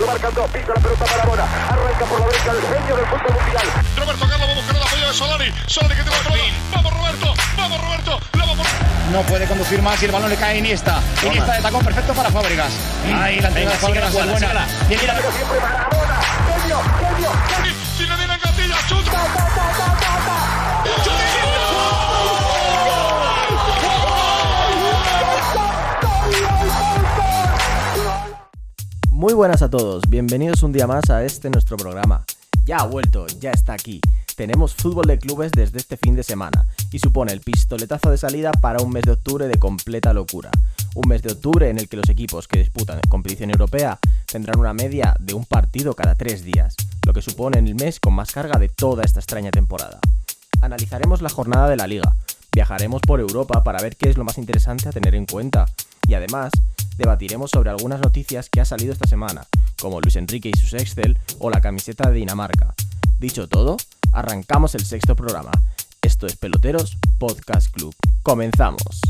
Lo marcan dos, pisa la pelota Marabona, arranca por la derecha el genio del fútbol mundial. Roberto Carlos va a buscar el apoyo de Solari. Solari que tiene la pelota. Vamos Roberto, vamos Roberto, la vamos. No puede conducir más y el balón le cae a Iniesta. Iniesta de tacón perfecto para Fábregas. Ahí la entrega de Fábregas es buena. Bien, mira, Pero siempre Marabona, genio, genio, genio. Muy buenas a todos, bienvenidos un día más a este nuestro programa. Ya ha vuelto, ya está aquí. Tenemos fútbol de clubes desde este fin de semana y supone el pistoletazo de salida para un mes de octubre de completa locura. Un mes de octubre en el que los equipos que disputan competición europea tendrán una media de un partido cada tres días, lo que supone el mes con más carga de toda esta extraña temporada. Analizaremos la jornada de la liga, viajaremos por Europa para ver qué es lo más interesante a tener en cuenta y además debatiremos sobre algunas noticias que ha salido esta semana, como Luis Enrique y sus Excel o la camiseta de Dinamarca. Dicho todo, arrancamos el sexto programa. Esto es Peloteros Podcast Club. Comenzamos.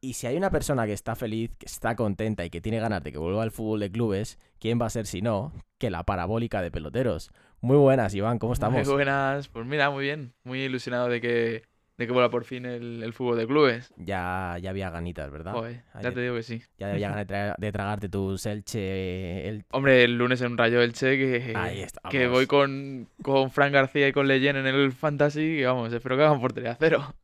Y si hay una persona que está feliz, que está contenta y que tiene ganas de que vuelva al fútbol de clubes, ¿quién va a ser si no que la parabólica de peloteros? Muy buenas, Iván, ¿cómo estamos? Muy buenas, pues mira, muy bien, muy ilusionado de que, de que vuelva por fin el, el fútbol de clubes. Ya, ya había ganitas, ¿verdad? Joder, ya te digo que sí. Ya había ganas de, tra- de tragarte tu Elche, el... Hombre, el lunes en un Rayo Elche que, Ahí que voy con, con Fran García y con Leyen en el Fantasy y vamos, espero que hagan portería cero.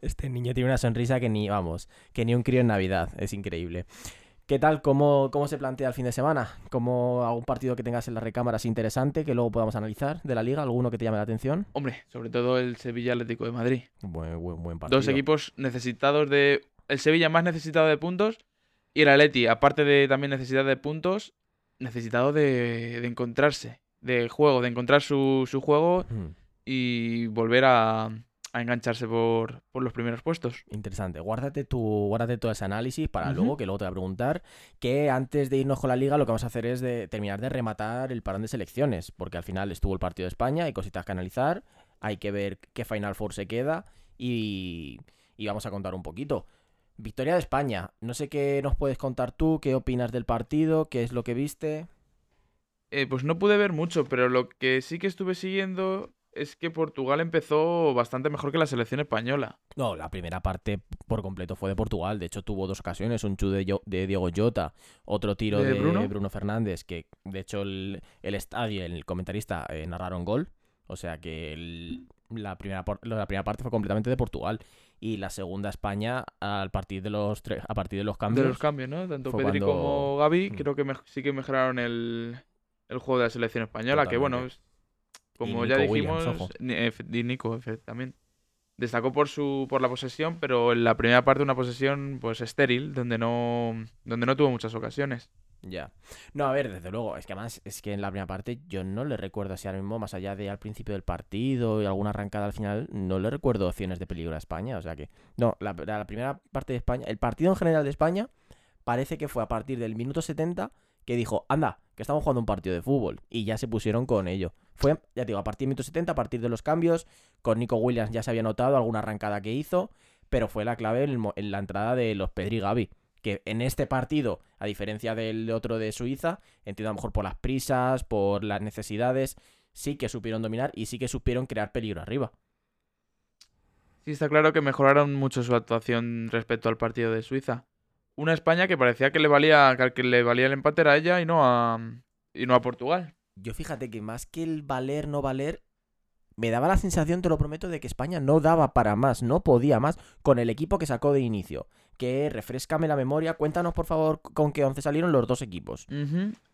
Este niño tiene una sonrisa que ni, vamos, que ni un crío en Navidad. Es increíble. ¿Qué tal? ¿Cómo, cómo se plantea el fin de semana? ¿Cómo algún partido que tengas en la recámara es interesante que luego podamos analizar de la liga? ¿Alguno que te llame la atención? Hombre, sobre todo el Sevilla Atlético de Madrid. Buen, buen, buen partido. Dos equipos necesitados de... El Sevilla más necesitado de puntos y el Atleti, aparte de también necesidad de puntos, necesitado de, de encontrarse, de juego, de encontrar su, su juego Mm, y volver a, a engancharse por, por los primeros puestos. Interesante. Guárdate, tu, guárdate todo ese análisis para luego, que luego te voy a preguntar, que antes de irnos con la liga lo que vamos a hacer es de terminar de rematar el parón de selecciones, porque al final estuvo el partido de España, hay cositas que analizar, hay que ver qué Final Four se queda y, y vamos a contar un poquito. Victoria de España. No sé qué nos puedes contar tú, qué opinas del partido, qué es lo que viste. Eh, pues no pude ver mucho, pero lo que sí que estuve siguiendo es que Portugal empezó bastante mejor que la selección española. No, la primera parte por completo fue de Portugal. De hecho, tuvo dos ocasiones: un chu de, de Diego Jota, otro tiro ¿De de, Bruno? Bruno? Fernández, que de hecho el, el estadio, el comentarista, eh, narraron gol. O sea que el- la, primera, por- la primera parte fue completamente de Portugal. Y la segunda España al partir de los tres, a partir de los cambios. De los cambios, ¿no? Tanto Pedri cuando- como Gaby Mm. creo que sí que mejoraron el, el juego de la selección española, que bueno, como ya dijimos, Williams, y Nico también. Destacó por su por la posesión, pero en la primera parte una posesión pues estéril, donde no donde no tuvo muchas ocasiones. Ya. No, a ver, desde luego, es que además es que en la primera parte yo no le recuerdo así ahora mismo, más allá de al principio del partido y alguna arrancada al final, no le recuerdo opciones de peligro a España. O sea que, no, la, la primera parte de España, el partido en general de España, parece que fue a partir del minuto 70 que dijo, anda, que estamos jugando un partido de fútbol. Y ya se pusieron con ello. Fue, ya te digo, a partir del minuto 70, a partir de los cambios, con Nico Williams ya se había notado alguna arrancada que hizo, pero fue la clave en, en la entrada de los Pedri y Gavi que en este partido, a diferencia del otro de Suiza, entiendo a lo mejor por las prisas, por las necesidades, sí que supieron dominar y sí que supieron crear peligro arriba. Sí, está claro que mejoraron mucho su actuación respecto al partido de Suiza. Una España que parecía que le valía que al que le valía el empate era a ella y no a y no a Portugal. Yo fíjate que más que el valer, no valer, me daba la sensación, te lo prometo, de que España no daba para más, no podía más con el equipo que sacó de inicio. Que refrescame la memoria, cuéntanos por favor con qué once salieron los dos equipos.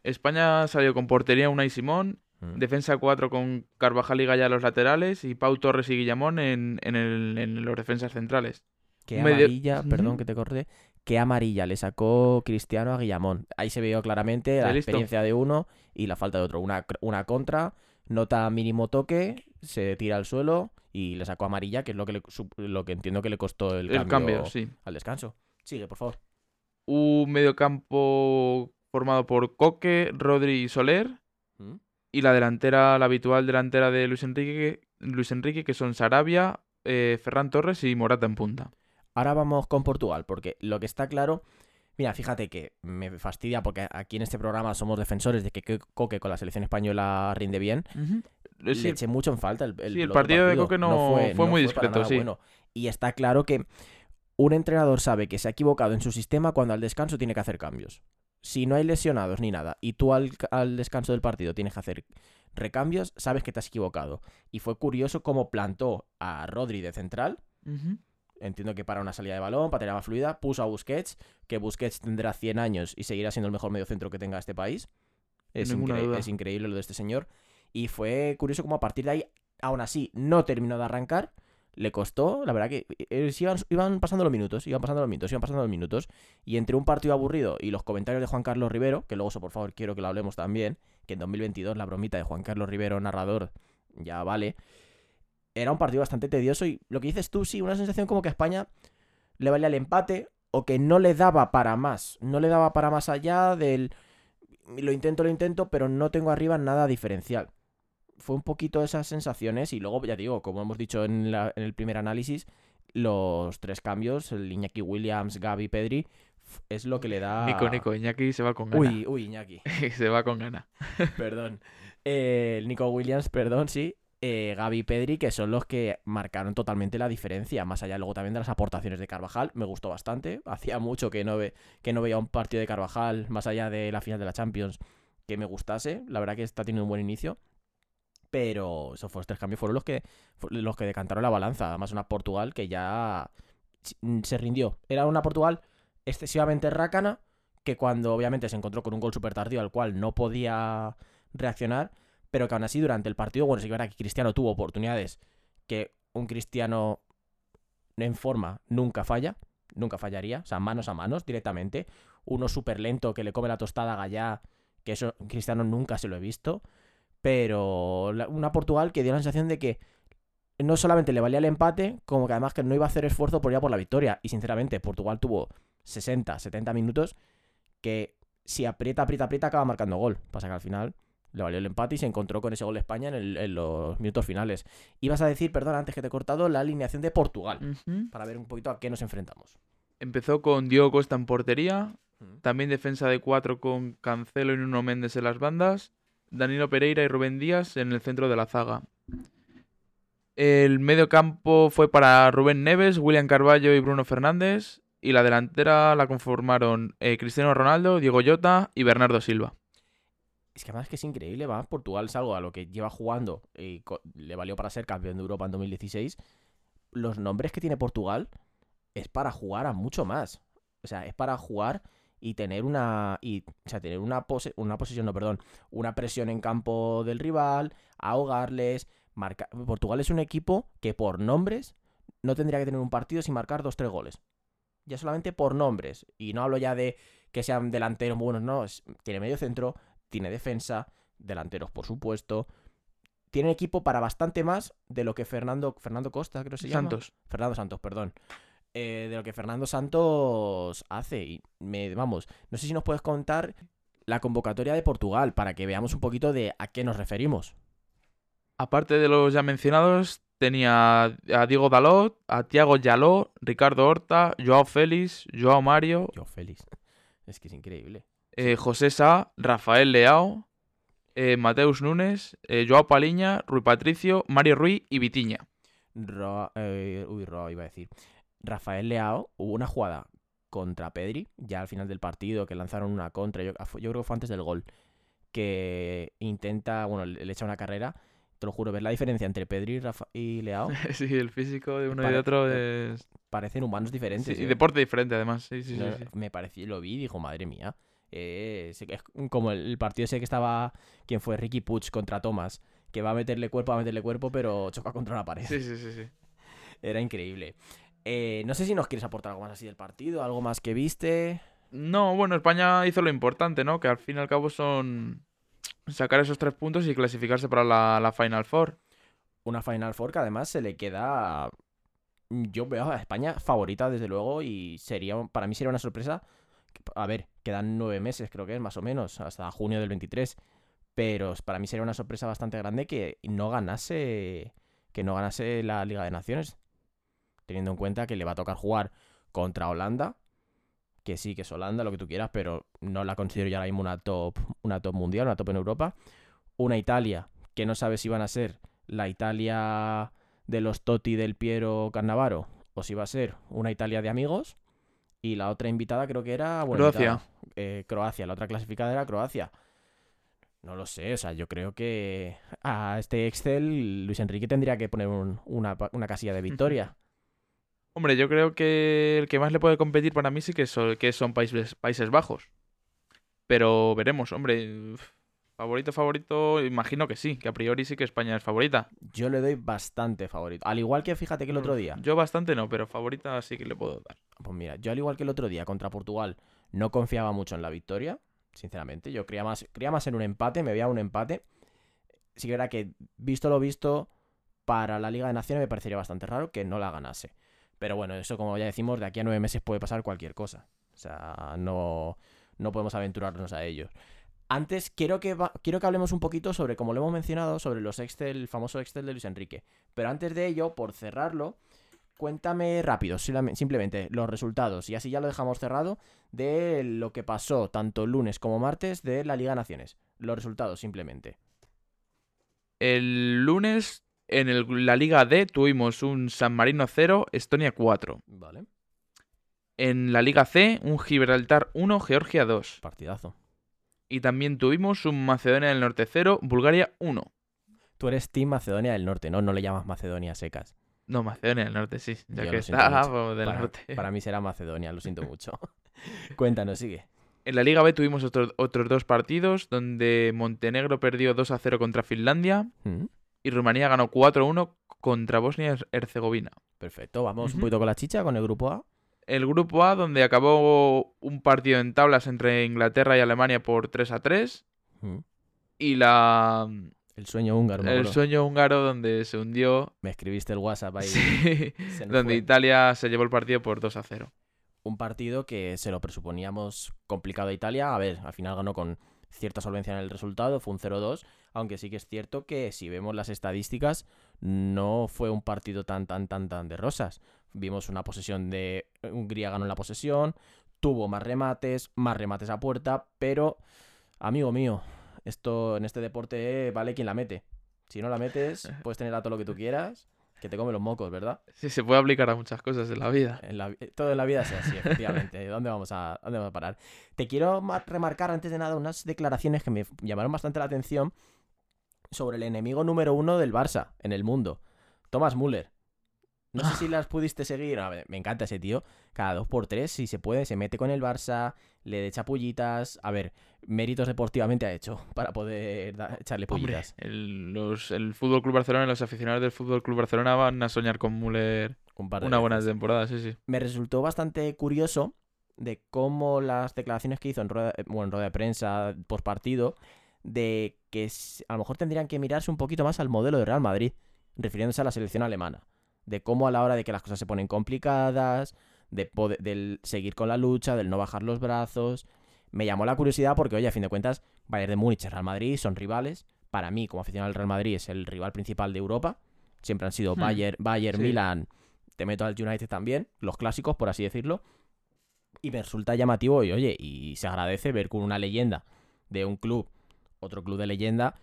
España salió con portería Unai Simón, Mm. defensa 4 con Carvajal y Gaya a los laterales y Pau Torres y Guillamón en, en, el- en los defensas centrales. Qué medio- amarilla, perdón que te corté, qué amarilla le sacó Cristiano a Guillamón. Ahí se vio claramente la experiencia de uno y la falta de otro. Una, una contra, nota mínimo toque, se tira al suelo y le sacó amarilla, que es lo que, le lo que entiendo que le costó el, El, cambio, sí. al descanso. Sigue, por favor. Un mediocampo formado por Coque, Rodri y Soler. ¿Mm? Y la delantera, la habitual delantera de Luis Enrique, Luis Enrique que son Sarabia, eh, Ferran Torres y Morata en punta. Ahora vamos con Portugal, porque lo que está claro Mira, fíjate que me fastidia porque aquí en este programa somos defensores de que que Coque con la selección española rinde bien. Le eché mucho en falta el, el, Sí, el partido de Coque no- fue muy discreto, sí. bueno. Y está claro que un entrenador sabe que se ha equivocado en su sistema cuando al descanso tiene que hacer cambios. Si no hay lesionados ni nada y tú al, al descanso del partido tienes que hacer recambios, sabes que te has equivocado. Y fue curioso cómo plantó a Rodri de central. Ujú. Entiendo que para una salida de balón, tener más fluida, puso a Busquets, que Busquets tendrá 100 años y seguirá siendo el mejor mediocentro que tenga este país. Es, incre- increíble lo de este señor. Y fue curioso cómo a partir de ahí, aún así, no terminó de arrancar. Le costó, la verdad que eh, se iban, iban pasando los minutos, iban pasando los minutos, iban pasando los minutos. Y entre un partido aburrido y los comentarios de Juan Carlos Rivero, que luego eso por favor quiero que lo hablemos también, que en 2022 la bromita de Juan Carlos Rivero, narrador, ya vale. Era un partido bastante tedioso y lo que dices tú, sí, una sensación como que a España le valía el empate o que no le daba para más. No le daba para más allá del... Lo intento, lo intento, pero no tengo arriba nada diferencial. Fue un poquito esas sensaciones y luego, ya digo, como hemos dicho en, la- en el primer análisis, los tres cambios, el Iñaki Williams, Gaby, Pedri, es lo que le da... Nico, Nico, Iñaki se va con gana. Uy, uy, Iñaki. se va con gana. perdón. Eh, Nico Williams, perdón, sí. Eh, Gaby y Pedri, que son los que marcaron totalmente la diferencia. Más allá luego también de las aportaciones de Carvajal. Me gustó bastante. Hacía mucho que no, ve, que no veía un partido de Carvajal, más allá de la final de la Champions, que me gustase. La verdad que está teniendo un buen inicio. Pero esos fueron tres cambios fueron los que, los que decantaron la balanza. Además, una Portugal que ya si- se rindió. Era una Portugal excesivamente rácana, que cuando obviamente se encontró con un gol súper tardío al cual no podía reaccionar, pero que aún así durante el partido, bueno, sí que verdad que Cristiano tuvo oportunidades que un Cristiano en forma nunca falla, nunca fallaría, o sea, manos a manos directamente. Uno súper lento que le come la tostada a Gallá, que eso Cristiano nunca se lo he visto, pero una Portugal que dio la sensación de que no solamente le valía el empate, como que además que no iba a hacer esfuerzo por ir a por la victoria. Y sinceramente, Portugal tuvo 60, 70 minutos que si aprieta, aprieta, aprieta, acaba marcando gol. Pasa que al final le valió el empate y se encontró con ese gol de España en, el- en los minutos finales. Ibas a decir, perdón, antes que te he cortado, la alineación de Portugal, para ver un poquito a qué nos enfrentamos. Empezó con Diego Costa en portería. También defensa de cuatro con Cancelo y Nuno Méndez en las bandas. Danilo Pereira y Rubén Díaz en el centro de la zaga. El medio campo fue para Rubén Neves, William Carballo y Bruno Fernández. Y la delantera la conformaron eh, Cristiano Ronaldo, Diego Llota y Bernardo Silva. Es que además que es increíble, va. Portugal es algo a lo que lleva jugando y le valió para ser campeón de Europa en 2016. Los nombres que tiene Portugal es para jugar a mucho más. O sea, es para jugar y tener una. Y, o sea, tener una, pose- una posesión, no, perdón. Una presión en campo del rival, ahogarles. Portugal es un equipo que por nombres no tendría que tener un partido sin marcar dos, tres goles. Ya solamente por nombres. Y no hablo ya de que sean delanteros buenos, no. tiene medio centro, tiene defensa, delanteros, por supuesto. Tiene equipo para bastante más de lo que Fernando, Fernando Costa, creo que se llama. Santos. Fernando Santos, perdón. Eh, de lo que Fernando Santos hace. Y me, vamos, no sé si nos puedes contar la convocatoria de Portugal para que veamos un poquito de a qué nos referimos. Aparte de los ya mencionados, tenía a Diego Dalot, a Thiago Yaló, Ricardo Horta, Joao Félix, Joao Mario, Yo, Félix. Es que es increíble. Eh, José Sá, Rafael Leao, eh, Mateus Nunes, eh, Joao Paliña, Rui Patricio, Mario Ruiz y Vitiña. Eh, uy, Roa iba a decir. Rafael Leao, hubo una jugada contra Pedri, ya al final del partido, que lanzaron una contra, yo, yo creo que fue antes del gol, que intenta, bueno, le le echa una carrera. Te lo juro, ver la diferencia entre Pedri y, Rafa- y Leao, sí, el físico de uno y de otro es... parecen humanos Sí, diferentes. y ¿eh? deporte diferente además, sí, sí, sí, sí. Me pareció, lo vi y dijo, madre mía. Eh, es, es como el, partido ese que estaba, ¿quién fue? Ricky Puig contra Thomas, que va a meterle cuerpo, va a meterle cuerpo, pero choca contra una pared. Sí, sí, sí, sí. Era increíble. Eh, no sé si nos quieres aportar algo más así del partido, algo más que viste. No, bueno, España hizo lo importante, ¿no? Que al fin y al cabo son sacar esos tres puntos y clasificarse para la, la Final Four. Una Final Four que además se le queda. Yo veo a España favorita, desde luego, y sería para mí sería una sorpresa. A ver, quedan nueve meses, creo que es más o menos, hasta junio del 23. Pero para mí sería una sorpresa bastante grande que no ganase. Que no ganase la Liga de Naciones. Teniendo en cuenta que le va a tocar jugar contra Holanda. que sí, que es Holanda, lo que tú quieras, pero no la considero ya ahora mismo una top, una top mundial, una top en Europa. Una Italia, que no sabe si van a ser la Italia de los Totti del Piero Cannavaro o si va a ser una Italia de amigos. Y la otra invitada creo que era bueno, Croacia. invitada, eh, Croacia. La otra clasificada era Croacia. No lo sé, o sea, yo creo que a este Excel Luis Enrique tendría que poner un- una, una casilla de victoria. Hombre, yo creo que el que más le puede competir para mí sí que son, que son Países, Países Bajos. Pero veremos, hombre. Favorito, favorito, imagino que sí, que a priori sí que España es favorita. Yo le doy bastante favorito. Al igual que fíjate que el otro día. Yo bastante no, pero favorita sí que le puedo dar. Pues mira, yo al igual que el otro día contra Portugal no confiaba mucho en la victoria, sinceramente. Yo creía más, creía más en un empate, me veía un empate. Sí que era que, visto lo visto, para la Liga de Naciones me parecería bastante raro que no la ganase. Pero bueno, eso como ya decimos, de aquí a nueve meses puede pasar cualquier cosa. O sea, no, no podemos aventurarnos a ellos. Antes quiero que, va- quiero que hablemos un poquito sobre, como lo hemos mencionado, sobre los Excel, el famoso Excel de Luis Enrique. Pero antes de ello, por cerrarlo, cuéntame rápido, simplemente los resultados, y así ya lo dejamos cerrado, de lo que pasó tanto lunes como martes de la Liga Naciones. Los resultados, simplemente. El lunes en el- la Liga D tuvimos un San Marino 0, Estonia 4. Vale. En la Liga C, un Gibraltar 1, Georgia 2. Partidazo. Y también tuvimos un Macedonia del Norte 0, Bulgaria 1. Tú eres Team Macedonia del Norte, ¿no? No le llamas Macedonia secas. No, Macedonia del Norte, sí. Ya Yo que está pues, del para, norte. para mí será Macedonia, lo siento mucho. Cuéntanos, sigue. En la Liga B tuvimos otro- otros dos partidos donde Montenegro perdió 2 a 0 contra Finlandia Mm, y Rumanía ganó 4 a 1 contra Bosnia-Herzegovina. Perfecto, vamos un poquito con la chicha, con el grupo A. El grupo A, donde acabó un partido en tablas entre Inglaterra y Alemania por 3 a 3. Mm, Y la El sueño húngaro, el sueño húngaro, donde se hundió. Me escribiste el WhatsApp ahí. sí, donde fue. Italia se llevó el partido por 2 a 0. un partido que se lo presuponíamos complicado a Italia. A ver, al final ganó con cierta solvencia en el resultado, fue un 0-2, aunque sí que es cierto que si vemos las estadísticas, no fue un partido tan, tan, tan, tan de rosas. Vimos una posesión de Hungría ganó la posesión, tuvo más remates, más remates a puerta, pero, amigo mío, esto en este deporte vale quien la mete. Si no la metes, puedes tener a todo lo que tú quieras, que te come los mocos, ¿verdad? Sí, se puede aplicar a muchas cosas en la vida. En la todo en la vida es así, efectivamente. ¿Dónde vamos, a, ¿Dónde vamos a parar? Te quiero ma- remarcar antes de nada unas declaraciones que me llamaron bastante la atención sobre el enemigo número uno del Barça en el mundo, Thomas Müller. No sé si las pudiste seguir. Me encanta ese tío. Cada dos por tres, si se puede, se mete con el Barça, le echa pullitas. A ver, méritos deportivamente ha hecho para poder da- echarle Hombre, pullitas. el, los, el Fútbol Club Barcelona y los aficionados del Fútbol Club Barcelona van a soñar con Müller Un par de una buena temporada, sí, sí. me resultó bastante curioso de cómo las declaraciones que hizo en rueda, eh, bueno, en rueda de prensa post partido, de que a lo mejor tendrían que mirarse un poquito más al modelo de Real Madrid, refiriéndose a la selección alemana, de cómo a la hora de que las cosas se ponen complicadas, de poder- del seguir con la lucha, del no bajar los brazos. Me llamó la curiosidad porque, oye, a fin de cuentas, Bayern de Múnich y Real Madrid son rivales. Para mí, como aficionado al Real Madrid, es el rival principal de Europa. Siempre han sido Hmm. Bayern, Bayern Sí. Milan, te meto al United también, los clásicos, por así decirlo. Y me resulta llamativo y, oye, y se agradece ver que una leyenda de un club, otro club de leyenda,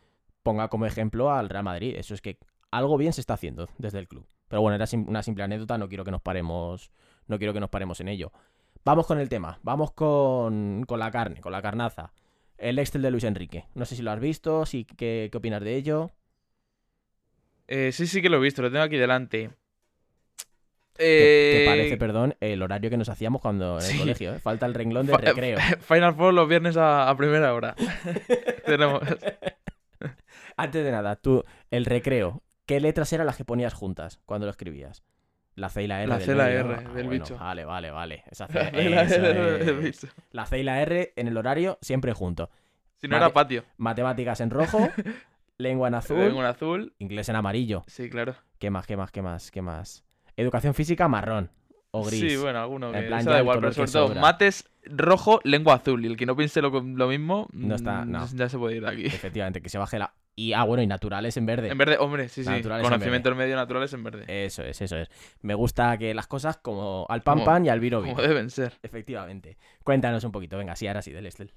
ponga como ejemplo al Real Madrid. Eso es que algo bien se está haciendo desde el club. Pero bueno, era sim- una simple anécdota, no quiero que nos paremos, no quiero que nos paremos en ello. Vamos con el tema, vamos con, con la carne, con la carnaza. El Excel de Luis Enrique. No sé si lo has visto, si, ¿qué, qué opinas de ello? Eh, sí, sí que lo he visto, lo tengo aquí delante. ¿Qué, Eh, parece, perdón, el horario que nos hacíamos cuando en el colegio? ¿eh? Falta el renglón de Fa- recreo. Final Four los viernes a, a primera hora. Tenemos. Antes de nada, tú, el recreo, ¿qué letras eran las que ponías juntas cuando lo escribías? La C y la R La del C y la medio, R ¿no? del bueno, bicho. Vale, vale, vale. Esa C, La C y la R del es. bicho. La C y la R en el horario, siempre juntos. Si no era patio. Matemáticas en rojo, lengua en azul, Tengo un azul. inglés en amarillo. Sí, claro. ¿Qué más, qué más, qué más, qué más? Educación física marrón o gris. Sí, bueno, alguno En plan, da igual, pero sobre todo mates rojo, lengua azul. Y el que no piense lo, lo mismo, No está- mm, no. ya se puede ir de aquí. Efectivamente, que se baje la Y, ah, bueno, y naturales en verde. En verde, hombre, sí, sí. Naturales Conocimiento del medio naturales en verde. Eso es, eso es. Me gusta que las cosas como al pan Como- pan y al vino vino. Como deben ser. Efectivamente. Cuéntanos un poquito, venga, sí, ahora sí, del Estel.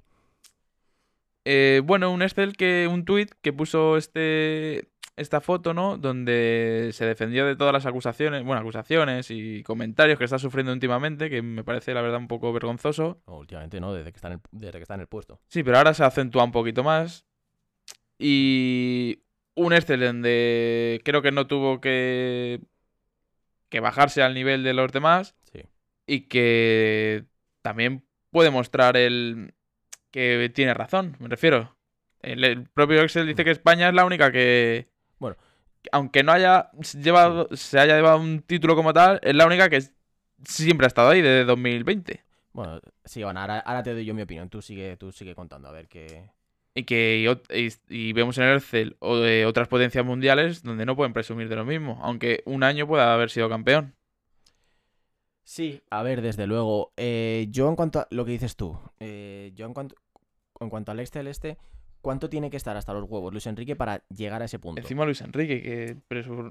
Eh, bueno, un Excel que. Un tweet que puso este. Esta foto, ¿no? Donde se defendió de todas las acusaciones, bueno, acusaciones y comentarios que está sufriendo últimamente, que me parece la verdad un poco vergonzoso. No, últimamente no, desde que, está en el, desde que está en el puesto. Sí, pero ahora se acentúa un poquito más. Y un Excel donde creo que no tuvo que, que bajarse al nivel de los demás Sí. y que también puede mostrar el que tiene razón, me refiero. El, el propio Excel dice que España es la única que, Bueno. que aunque no haya llevado, se haya llevado un título como tal, es la única que siempre ha estado ahí desde 2020. Bueno, sí, bueno, ahora, ahora te doy yo mi opinión. Tú sigue, tú sigue contando, a ver qué. Y que y y, vemos en el Excel o de otras potencias mundiales donde no pueden presumir de lo mismo, aunque un año pueda haber sido campeón. Sí, a ver, desde luego. eh, yo en cuanto a lo que dices tú, eh, yo en cuanto, en cuanto al Excel este, ¿cuánto tiene que estar hasta los huevos Luis Enrique para llegar a ese punto? Encima Luis Enrique, que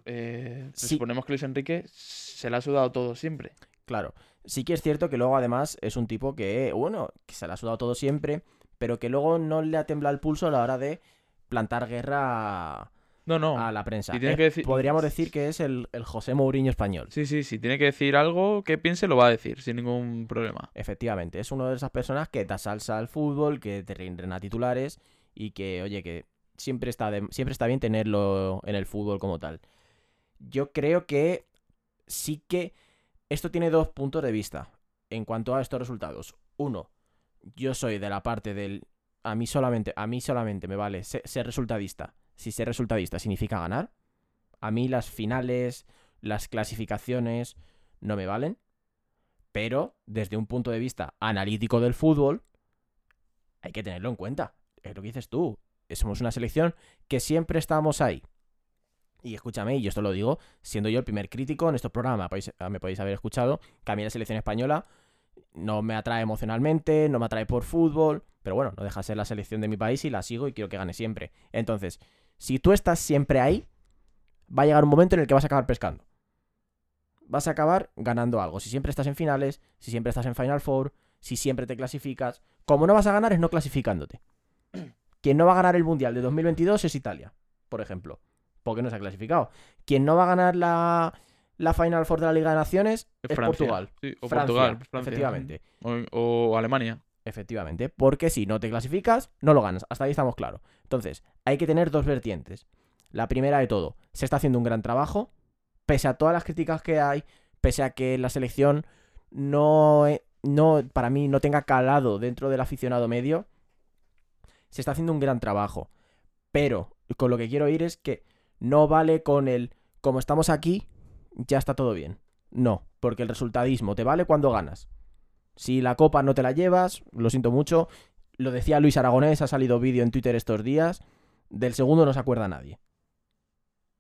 eh, Sí. presuponemos que Luis Enrique se le ha sudado todo siempre. Claro, sí que es cierto que luego además es un tipo que, bueno, que se le ha sudado todo siempre, pero que luego no le ha temblado el pulso a la hora de plantar guerra No, no. a la prensa. tiene Eh, que decir- Podríamos decir que es el, el José Mourinho español. Sí, sí, sí. Tiene que decir algo que piense, lo va a decir, sin ningún problema. Efectivamente, es una de esas personas que da salsa al fútbol, que te rindrena titulares y que, oye, que siempre está, de- siempre está bien tenerlo en el fútbol como tal. Yo creo que sí que esto tiene dos puntos de vista en cuanto a estos resultados. Uno, yo soy de la parte del a mí solamente, a mí solamente me vale se- ser resultadista. Si ser resultadista significa ganar, a mí las finales, las clasificaciones no me valen. Pero desde un punto de vista analítico del fútbol, hay que tenerlo en cuenta. Es lo que dices tú. Somos una selección que siempre estamos ahí. Y escúchame, y esto lo digo, siendo yo el primer crítico en este programa, podéis- me podéis haber escuchado, que a mí la selección española no me atrae emocionalmente, no me atrae por fútbol, pero bueno, no deja de ser la selección de mi país y la sigo y quiero que gane siempre. Entonces, si tú estás siempre ahí, va a llegar un momento en el que vas a acabar pescando. Vas a acabar ganando algo. Si siempre estás en finales, si siempre estás en Final Four, si siempre te clasificas. Como no vas a ganar es no clasificándote. Quien no va a ganar el Mundial de 2022 es Italia, por ejemplo, porque no se ha clasificado. Quien no va a ganar la, la Final Four de la Liga de Naciones es, Francia. Portugal. Sí, o Francia, Portugal, Francia. efectivamente. O, o Alemania. Efectivamente, porque si no te clasificas, no lo ganas. Hasta ahí estamos claros. Entonces, hay que tener dos vertientes. La primera de todo, se está haciendo un gran trabajo, pese a todas las críticas que hay, pese a que la selección no, e- no para mí, no tenga calado dentro del aficionado medio, se está haciendo un gran trabajo. Pero con lo que quiero ir es que no vale con el, como estamos aquí, ya está todo bien. No, porque el resultadismo te vale cuando ganas. Si la copa no te la llevas, lo siento mucho. Lo decía Luis Aragonés, ha salido vídeo en Twitter estos días. Del segundo no se acuerda nadie.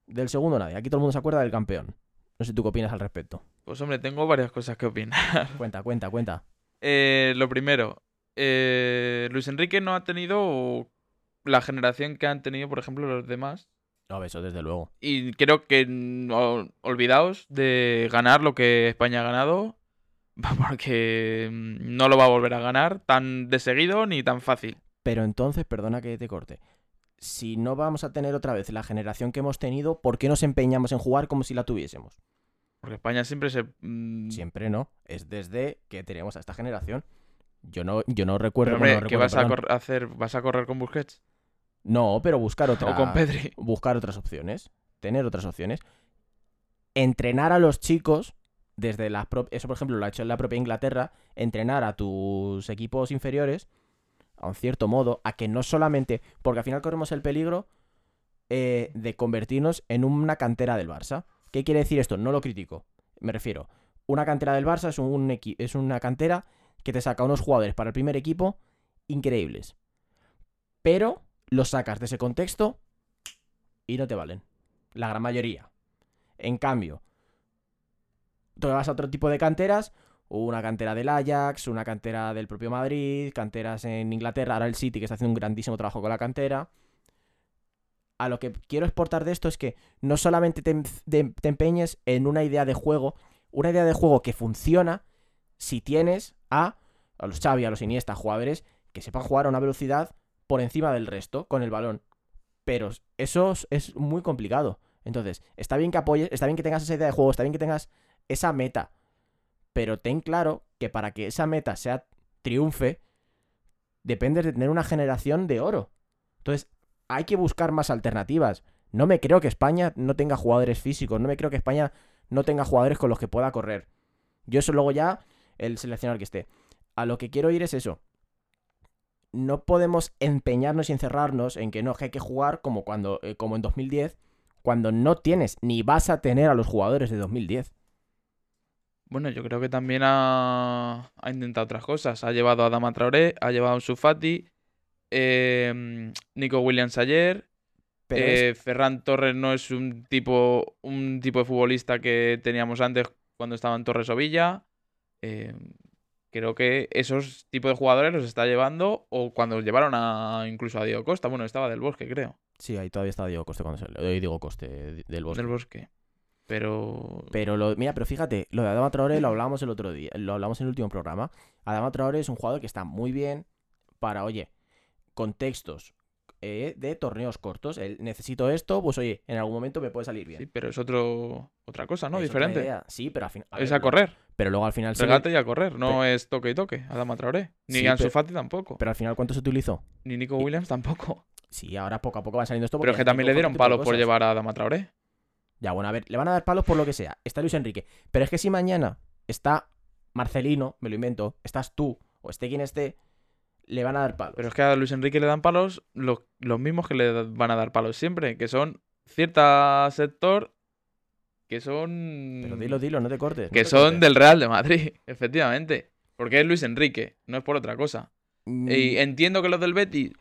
Del segundo nadie. Aquí todo el mundo se acuerda del campeón. No sé tú qué opinas al respecto. Pues hombre, tengo varias cosas que opinar. Cuenta, cuenta, cuenta. Eh, lo primero, eh, Luis Enrique no ha tenido la generación que han tenido, por ejemplo, los demás. No, eso desde luego. Y creo que no, olvidaos de ganar lo que España ha ganado, porque mm, no lo va a volver a ganar tan de seguido ni tan fácil. Pero entonces, perdona que te corte. Si no vamos a tener otra vez la generación que hemos tenido, ¿por qué nos empeñamos en jugar como si la tuviésemos? Porque España siempre se... mm, Siempre no. Es desde que tenemos a esta generación. Yo no, yo no recuerdo. Pero, hombre, no ¿qué vas a perdón. hacer? ¿Vas a correr con Busquets? No, pero buscar otra. O con Pedri. buscar otras opciones, tener otras opciones, entrenar a los chicos desde las eso por ejemplo lo ha hecho en la propia Inglaterra, entrenar a tus equipos inferiores a un cierto modo a que no solamente, porque al final corremos el peligro eh, de convertirnos en una cantera del Barça. ¿Qué quiere decir esto? No lo critico, me refiero. Una cantera del Barça es, un es una cantera que te saca unos jugadores para el primer equipo increíbles. Pero los sacas de ese contexto y no te valen. La gran mayoría. En cambio, tú vas a otro tipo de canteras, una cantera del Ajax, una cantera del propio Madrid, canteras en Inglaterra, ahora el City que está haciendo un grandísimo trabajo con la cantera. a lo que quiero exportar de esto es que no solamente te, te- te empeñes en una idea de juego, una idea de juego que funciona si tienes a, a los Xavi, a los Iniesta, jugadores que sepan jugar a una velocidad por encima del resto con el balón. Pero eso es- muy complicado. Entonces, está bien que apoyes, está bien que tengas esa idea de juego, está bien que tengas esa meta. Pero ten claro que para que esa meta sea triunfe, depende de tener una generación de oro. Entonces, hay que buscar más alternativas. No me creo que España no tenga jugadores físicos, no me creo que España no tenga jugadores con los que pueda correr. Yo eso luego ya, el seleccionador que esté. A lo que quiero ir es eso. No podemos empeñarnos y encerrarnos en que no, que hay que jugar como, cuando, eh, como en 2010, cuando no tienes ni vas a tener a los jugadores de 2010. Bueno, yo creo que también ha, ha intentado otras cosas. Ha llevado a Dama Traoré, ha llevado a Sufati, eh, Nico Williams ayer. Pero es- eh, Ferran Torres no es un tipo, un tipo de futbolista que teníamos antes cuando estaba en Torres o Villa. Eh, creo que esos tipos de jugadores los está llevando, o cuando llevaron a incluso a Diego Costa. Bueno, estaba del Bosque, creo. Sí, ahí todavía estaba Diego Coste cuando se eh, Diego Coste del Bosque. Del Bosque. Pero. Pero lo, mira, pero fíjate, lo de Adama Traoré lo hablábamos el otro día, lo hablamos en el último programa. Adama Traoré es un jugador que está muy bien para, oye, contextos eh, de torneos cortos. El, necesito esto, pues oye, en algún momento me puede salir bien. Sí, pero es otro, otra cosa, ¿no? Es Diferente. Sí, pero al final. Es a correr. Pero luego al final. se Regate y a correr. No es toque y toque. Adama Traoré. Ni Sí, Ansu Fati tampoco. Pero al final, ¿cuánto se utilizó? Ni Nico Williams tampoco. Sí, ahora poco a poco van saliendo esto. Pero es que también se le dieron palos por llevar a Adama Traoré. Ya, bueno, a ver, le van a dar palos por lo que sea. Está Luis Enrique. Pero es que si mañana está Marcelino, me lo invento, estás tú, o esté quien esté, le van a dar palos. Pero es que a Luis Enrique le dan palos los, los mismos que le van a dar palos siempre, que son cierta sector que son Pero dilo, dilo, no te cortes. no que te son cortes. del Real de Madrid, efectivamente. Porque es Luis Enrique, no es por otra cosa. Mm, Y entiendo que los del Betis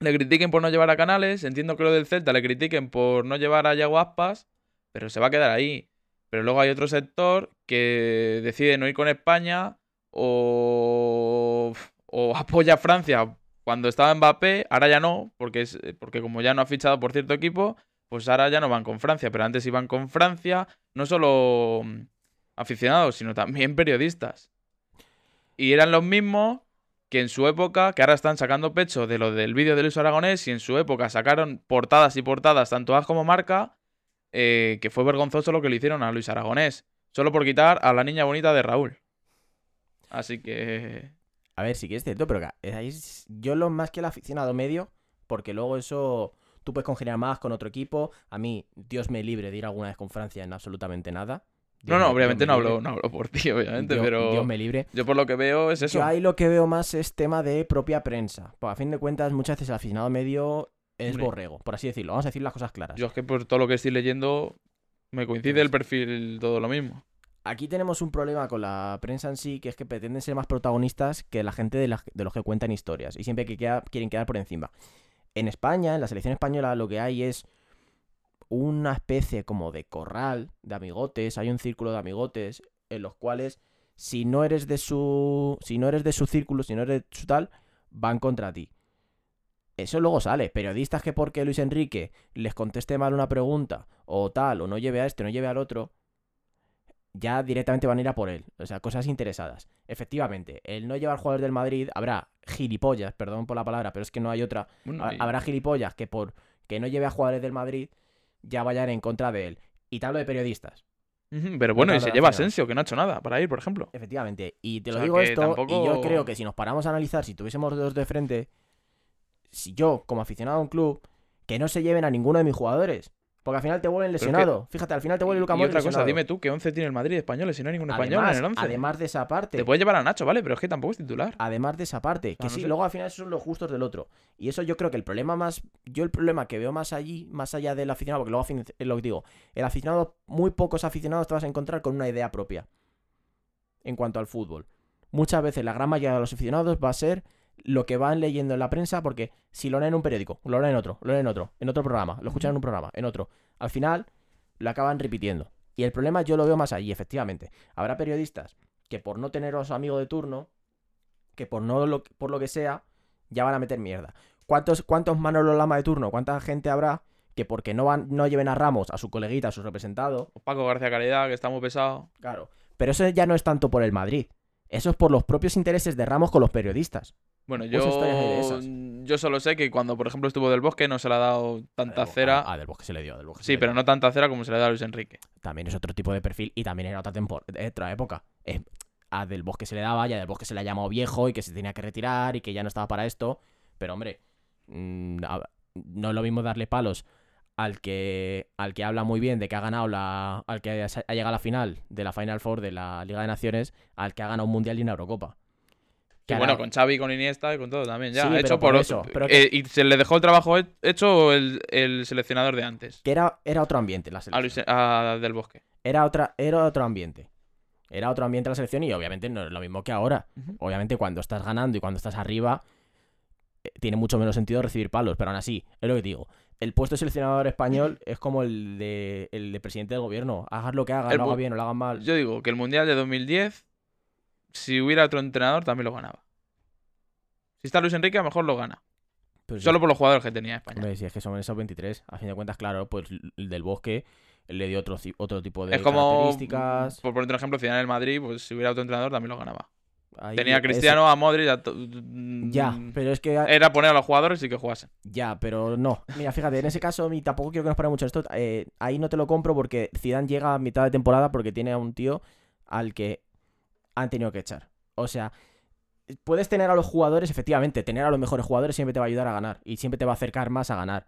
le critiquen por no llevar a Canales, entiendo que los del Celta le critiquen por no llevar a Yago Aspas, pero se va a quedar ahí. Pero luego hay otro sector que decide no ir con España o, o apoya a Francia cuando estaba Mbappé, ahora ya no, porque, es, porque como ya no ha fichado por cierto equipo, pues ahora ya no van con Francia, pero antes iban con Francia, no solo mm, aficionados, sino también periodistas. Y eran los mismos que en su época, que ahora están sacando pecho de lo del vídeo de Luis Aragonés, y en su época sacaron portadas y portadas, tanto AS como marca, eh, que fue vergonzoso lo que le hicieron a Luis Aragonés, solo por quitar a la niña bonita de Raúl. Así que... A ver, sí que es cierto, pero yo lo más que el aficionado medio, porque luego eso tú puedes congeniar más con otro equipo. A mí, Dios me libre de ir alguna vez con Francia en absolutamente nada. Dios No, no, me- obviamente no hablo, no hablo por ti, obviamente, Dios- pero Dios me libre. yo por lo que veo es eso. Yo ahí lo que veo más es tema de propia prensa. Pues a fin de cuentas, muchas veces el aficionado medio es Hombre. borrego, por así decirlo. Vamos a decir las cosas claras. Yo es que por todo lo que estoy leyendo me coincide el perfil todo lo mismo. Aquí tenemos un problema con la prensa en sí, que es que pretenden ser más protagonistas que la gente de, la- de los que cuentan historias. Y siempre que queda- quieren quedar por encima. En España, en la selección española, lo que hay es una especie como de corral de amigotes. Hay un círculo de amigotes en los cuales, si no eres de su. Si no eres de su círculo, si no eres de su tal, van contra ti. Eso luego sale. Periodistas que porque Luis Enrique les conteste mal una pregunta, o tal, o no lleve a este, no lleve al otro, ya directamente van a ir a por él. O sea, cosas interesadas. Efectivamente, el no llevar jugadores del Madrid, habrá gilipollas, perdón por la palabra, pero es que no hay otra. Bueno, Ha- y- Habrá gilipollas que por que no lleve a jugadores del Madrid, ya vayan en contra de él. Y te hablo de periodistas. Pero bueno, y se lleva. Asensio, que no ha hecho nada para ir, por ejemplo. Efectivamente. Y te O lo sea, digo esto, y yo creo que si nos paramos a analizar, si tuviésemos dos de frente, si yo, como aficionado a un club, que no se lleven a ninguno de mis jugadores. Porque al final te vuelven es que- lesionado. Fíjate, al final te vuelve Luka y Modric otra cosa, lesionado. dime tú, ¿qué 11 tiene el Madrid españoles si no hay ningún español además, en el 11? además de esa parte. Te puedes llevar a Nacho, ¿vale? Pero es que tampoco es titular. Además de esa parte, que no sí, sé. luego al final esos son los justos del otro. Y eso yo creo que el problema más. Yo el problema que veo más allí, más allá del aficionado, porque luego lo que digo, el aficionado, muy pocos aficionados te vas a encontrar con una idea propia. En cuanto al fútbol. Muchas veces la gran mayoría de los aficionados va a ser lo que van leyendo en la prensa, porque si lo leen en un periódico, lo leen en otro, lo leen en otro, en otro programa, lo escuchan en un programa, en otro. Al final lo acaban repitiendo. Y el problema yo lo veo más allí, efectivamente. Habrá periodistas que por no tener a su amigo de turno, que por no lo, por lo que sea, ya van a meter mierda. ¿cuántos, ¿cuántos Manolo Lama de turno? ¿Cuánta gente habrá que porque no, van, no lleven a Ramos, a su coleguita, a su representado? Paco García Caridad, que está muy pesado. Claro. Pero eso ya no es tanto por el Madrid. Eso es por los propios intereses de Ramos con los periodistas. Bueno, Pues yo, yo solo sé que cuando, por ejemplo, estuvo Del Bosque no se le ha dado tanta cera. Ah, del Bosque se le dio, del Bosque sí, pero dio. no tanta cera como se le da a Luis Enrique. También es otro tipo de perfil y también era otra, eh, otra época. A Del Bosque se le daba, ya Del Bosque se le ha llamado viejo y que se tenía que retirar y que ya no estaba para esto. Pero hombre, mm, a- no es lo mismo darle palos al que al que habla muy bien de que ha ganado la al que ha llegado a la final de la Final Four de la Liga de Naciones al que ha ganado un mundial y una Eurocopa. Y Que bueno, con Xavi, con Iniesta y con todo también. Ya, Sí, pero hecho por por, eso, que- eh, y se le dejó el trabajo he- hecho el, el seleccionador de antes. que era, era otro ambiente la A, selección. Luis, a Del Bosque. Era otra era otro ambiente. Era otro ambiente la selección y obviamente no es lo mismo que ahora. Obviamente cuando estás ganando y cuando estás arriba eh, tiene mucho menos sentido recibir palos, pero aún así, es lo que digo. El puesto de seleccionador español es como el de, el de presidente del gobierno. Hagas lo que hagas, El lo hagas bien o lo hagas mal. Yo digo que el Mundial de 2010, si hubiera otro entrenador, también lo ganaba. Si está Luis Enrique, a lo mejor lo gana. Pero Solo por los jugadores que tenía España. hombre, si es que son esos 23, a fin de cuentas, claro, pues el del bosque le dio otro, otro tipo de es como, características. por ponerte un ejemplo, en el Madrid, pues si hubiera otro entrenador también lo ganaba. Ahí Tenía a ese- Cristiano, a Modric, a Ya, mm, pero es que Era poner a los jugadores y que jugasen. Ya, pero no. Mira, fíjate, en ese caso, mí tampoco quiero que nos pare mucho esto. eh, ahí no te lo compro porque Zidane llega a mitad de temporada porque tiene a un tío al que han tenido que echar. O sea, puedes tener a los jugadores, efectivamente, tener a los mejores jugadores siempre te va a ayudar a ganar y siempre te va a acercar más a ganar.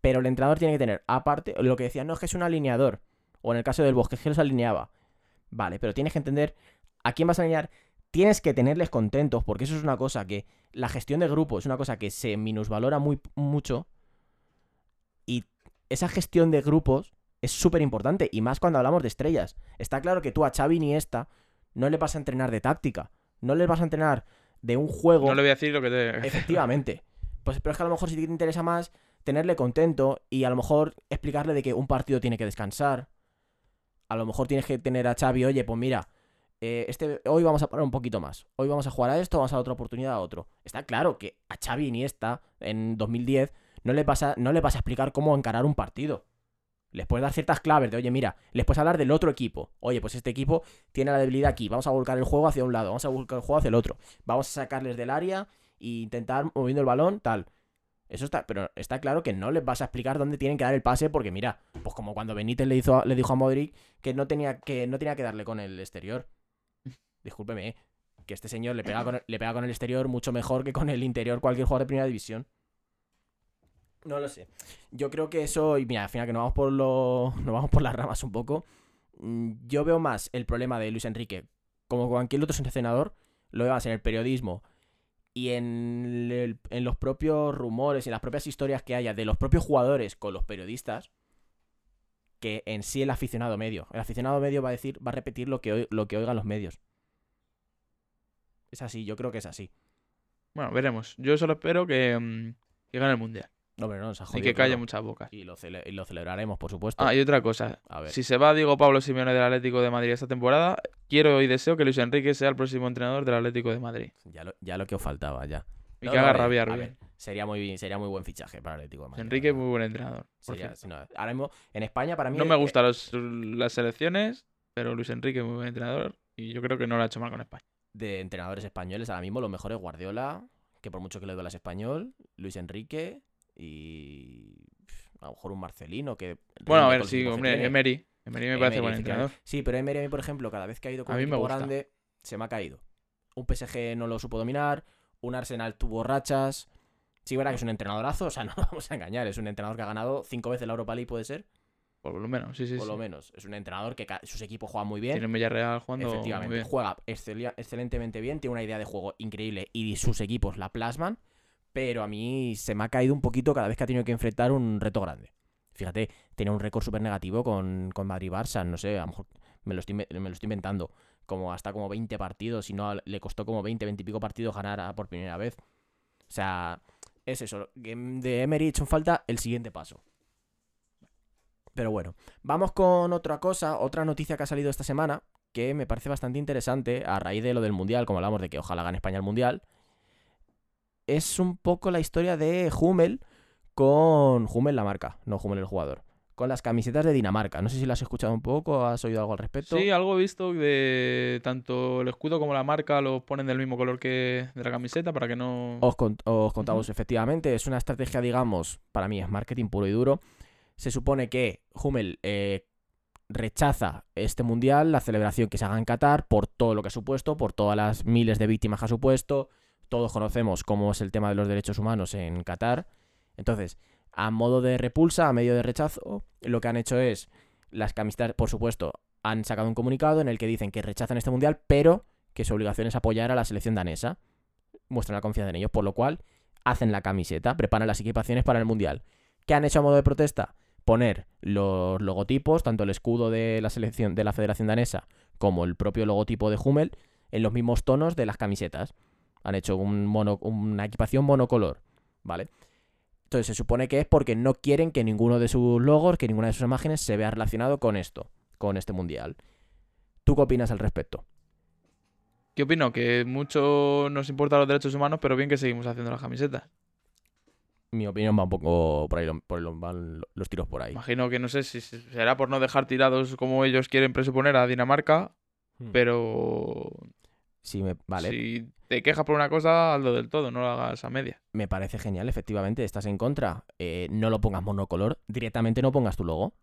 Pero el entrenador tiene que tener, aparte, lo que decía, no es que es un alineador. O en el caso del Bosque, es que los alineaba. Vale, pero tienes que entender a quién vas a alinear. Tienes que tenerles contentos, porque eso es una cosa que la gestión de grupo es una cosa que se minusvalora muy mucho. Y esa gestión de grupos es súper importante, y más cuando hablamos de estrellas. Está claro que tú a Xavi ni esta no le vas a entrenar de táctica, no le vas a entrenar de un juego. No le voy a decir lo que te. Efectivamente. Pues, pero es que a lo mejor si te interesa más tenerle contento y a lo mejor explicarle de que un partido tiene que descansar. A lo mejor tienes que tener a Xavi, oye, pues mira, eh, este, hoy vamos a parar un poquito más. Hoy vamos a jugar a esto, vamos a dar otra oportunidad a otro. Está claro que a Xavi Iniesta en 2010 no le, vas a, no le vas a explicar cómo encarar un partido. Les puedes dar ciertas claves de, oye, mira, les puedes hablar del otro equipo. Oye, pues este equipo tiene la debilidad aquí. Vamos a volcar el juego hacia un lado, vamos a volcar el juego hacia el otro. Vamos a sacarles del área e intentar moviendo el balón, tal. Eso está, pero está claro que no les vas a explicar dónde tienen que dar el pase, porque mira, pues como cuando Benítez le, hizo, le dijo a Modric que no tenía que, no tenía que darle con el exterior. Discúlpeme, eh, que este señor le pega, con el, le pega con el exterior mucho mejor que con el interior cualquier jugador de primera división. No lo sé. Yo creo que eso, y mira, al final que nos vamos por lo, nos vamos por las ramas un poco. Mm, Yo veo más el problema de Luis Enrique como cualquier otro seleccionador, lo veo más en el periodismo y en, en los propios rumores y en las propias historias que haya de los propios jugadores con los periodistas que en sí el aficionado medio. El aficionado medio va a decir, va a repetir lo que, lo que oigan los medios. Es así, yo creo que es así. Bueno, veremos. Yo solo espero que, mm, que gane el Mundial. No, pero no, se ha Y que calle muchas bocas. Y lo, y lo celebraremos, por supuesto. Ah, y otra cosa. A ver. Si se va Diego Pablo Simeone del Atlético de Madrid esta temporada, quiero y deseo que Luis Enrique sea el próximo entrenador del Atlético de Madrid. Ya lo, ya lo que os faltaba, ya. Y No, que no, haga ver, rabiar a bien. ver, sería, muy, sería muy buen fichaje para el Atlético de Madrid. Enrique es muy buen entrenador. Sería- no, ahora mismo, en España, para mí. No me gustan los- las selecciones, pero Luis Enrique es muy buen entrenador y yo creo que no lo ha hecho mal con España. de entrenadores españoles, ahora mismo los mejores Guardiola, que por mucho que le duelas español, Luis Enrique y pff, a lo mejor un Marcelino que Bueno, a ver, sí, hombre. Emery. Emery me parece buen entrenador. Sí, pero Emery a mí, por ejemplo, cada vez que ha ido con A un equipo grande, se me ha caído. Un PSG no lo supo dominar, un Arsenal tuvo rachas. Sí, verdad que es un entrenadorazo, o sea, no nos vamos a engañar, es un entrenador que ha ganado cinco veces la Europa League, puede ser, Por lo menos, sí, sí. por sí. lo menos. Es un entrenador que sus equipos juegan muy bien. Tiene un Villarreal jugando muy Efectivamente, bien. juega excelentemente bien, tiene una idea de juego increíble y sus equipos la plasman, pero a mí se me ha caído un poquito cada vez que ha tenido que enfrentar un reto grande. Fíjate, tiene un récord súper negativo con, con Madrid-Barça, no sé, a lo mejor me lo, estoy, me lo estoy inventando, como hasta como 20 partidos, y no le costó como 20, 20 y pico partidos ganar por primera vez. O sea, es eso, de Emery hecho falta el siguiente paso. Pero bueno, vamos con otra cosa, otra noticia que ha salido esta semana, que me parece bastante interesante a raíz de lo del Mundial, como hablamos de que ojalá gane España el Mundial. Es un poco la historia de Hummel con Hummel la marca, no Hummel el jugador. Con las camisetas de Dinamarca. No sé si las has escuchado un poco, has oído algo al respecto. Sí, algo he visto de tanto el escudo como la marca los ponen del mismo color que de la camiseta para que no... Os, con- os contamos, efectivamente, es una estrategia, digamos, para mí es marketing puro y duro. Se supone que Hummel eh, rechaza este mundial, la celebración que se haga en Qatar, por todo lo que ha supuesto, por todas las miles de víctimas que ha supuesto. Todos conocemos cómo es el tema de los derechos humanos en Qatar. Entonces, a modo de repulsa, a medio de rechazo, lo que han hecho es, las camisetas, por supuesto, han sacado un comunicado en el que dicen que rechazan este mundial, pero que su obligación es apoyar a la selección danesa. Muestran la confianza en ellos, por lo cual hacen la camiseta, preparan las equipaciones para el mundial. ¿Qué han hecho a modo de protesta? Poner los logotipos, tanto el escudo de la selección de la Federación Danesa como el propio logotipo de Hummel, en los mismos tonos de las camisetas. Han hecho un mono- una equipación monocolor, ¿vale? Entonces se supone que es porque no quieren que ninguno de sus logos, que ninguna de sus imágenes se vea relacionado con esto, con este mundial. ¿Tú qué opinas al respecto? ¿Qué opino? Que mucho nos importan los derechos humanos, pero bien que seguimos haciendo las camisetas. Mi opinión va un poco por ahí, por ahí van los tiros por ahí. Imagino que no sé si se- será por no dejar tirados como ellos quieren presuponer a Dinamarca, Hmm. pero Sí, me, vale. si te quejas por una cosa, hazlo del todo, no lo hagas a media. Me parece genial, efectivamente. Estás en contra. Eh, no lo pongas monocolor. Directamente no pongas tu logo.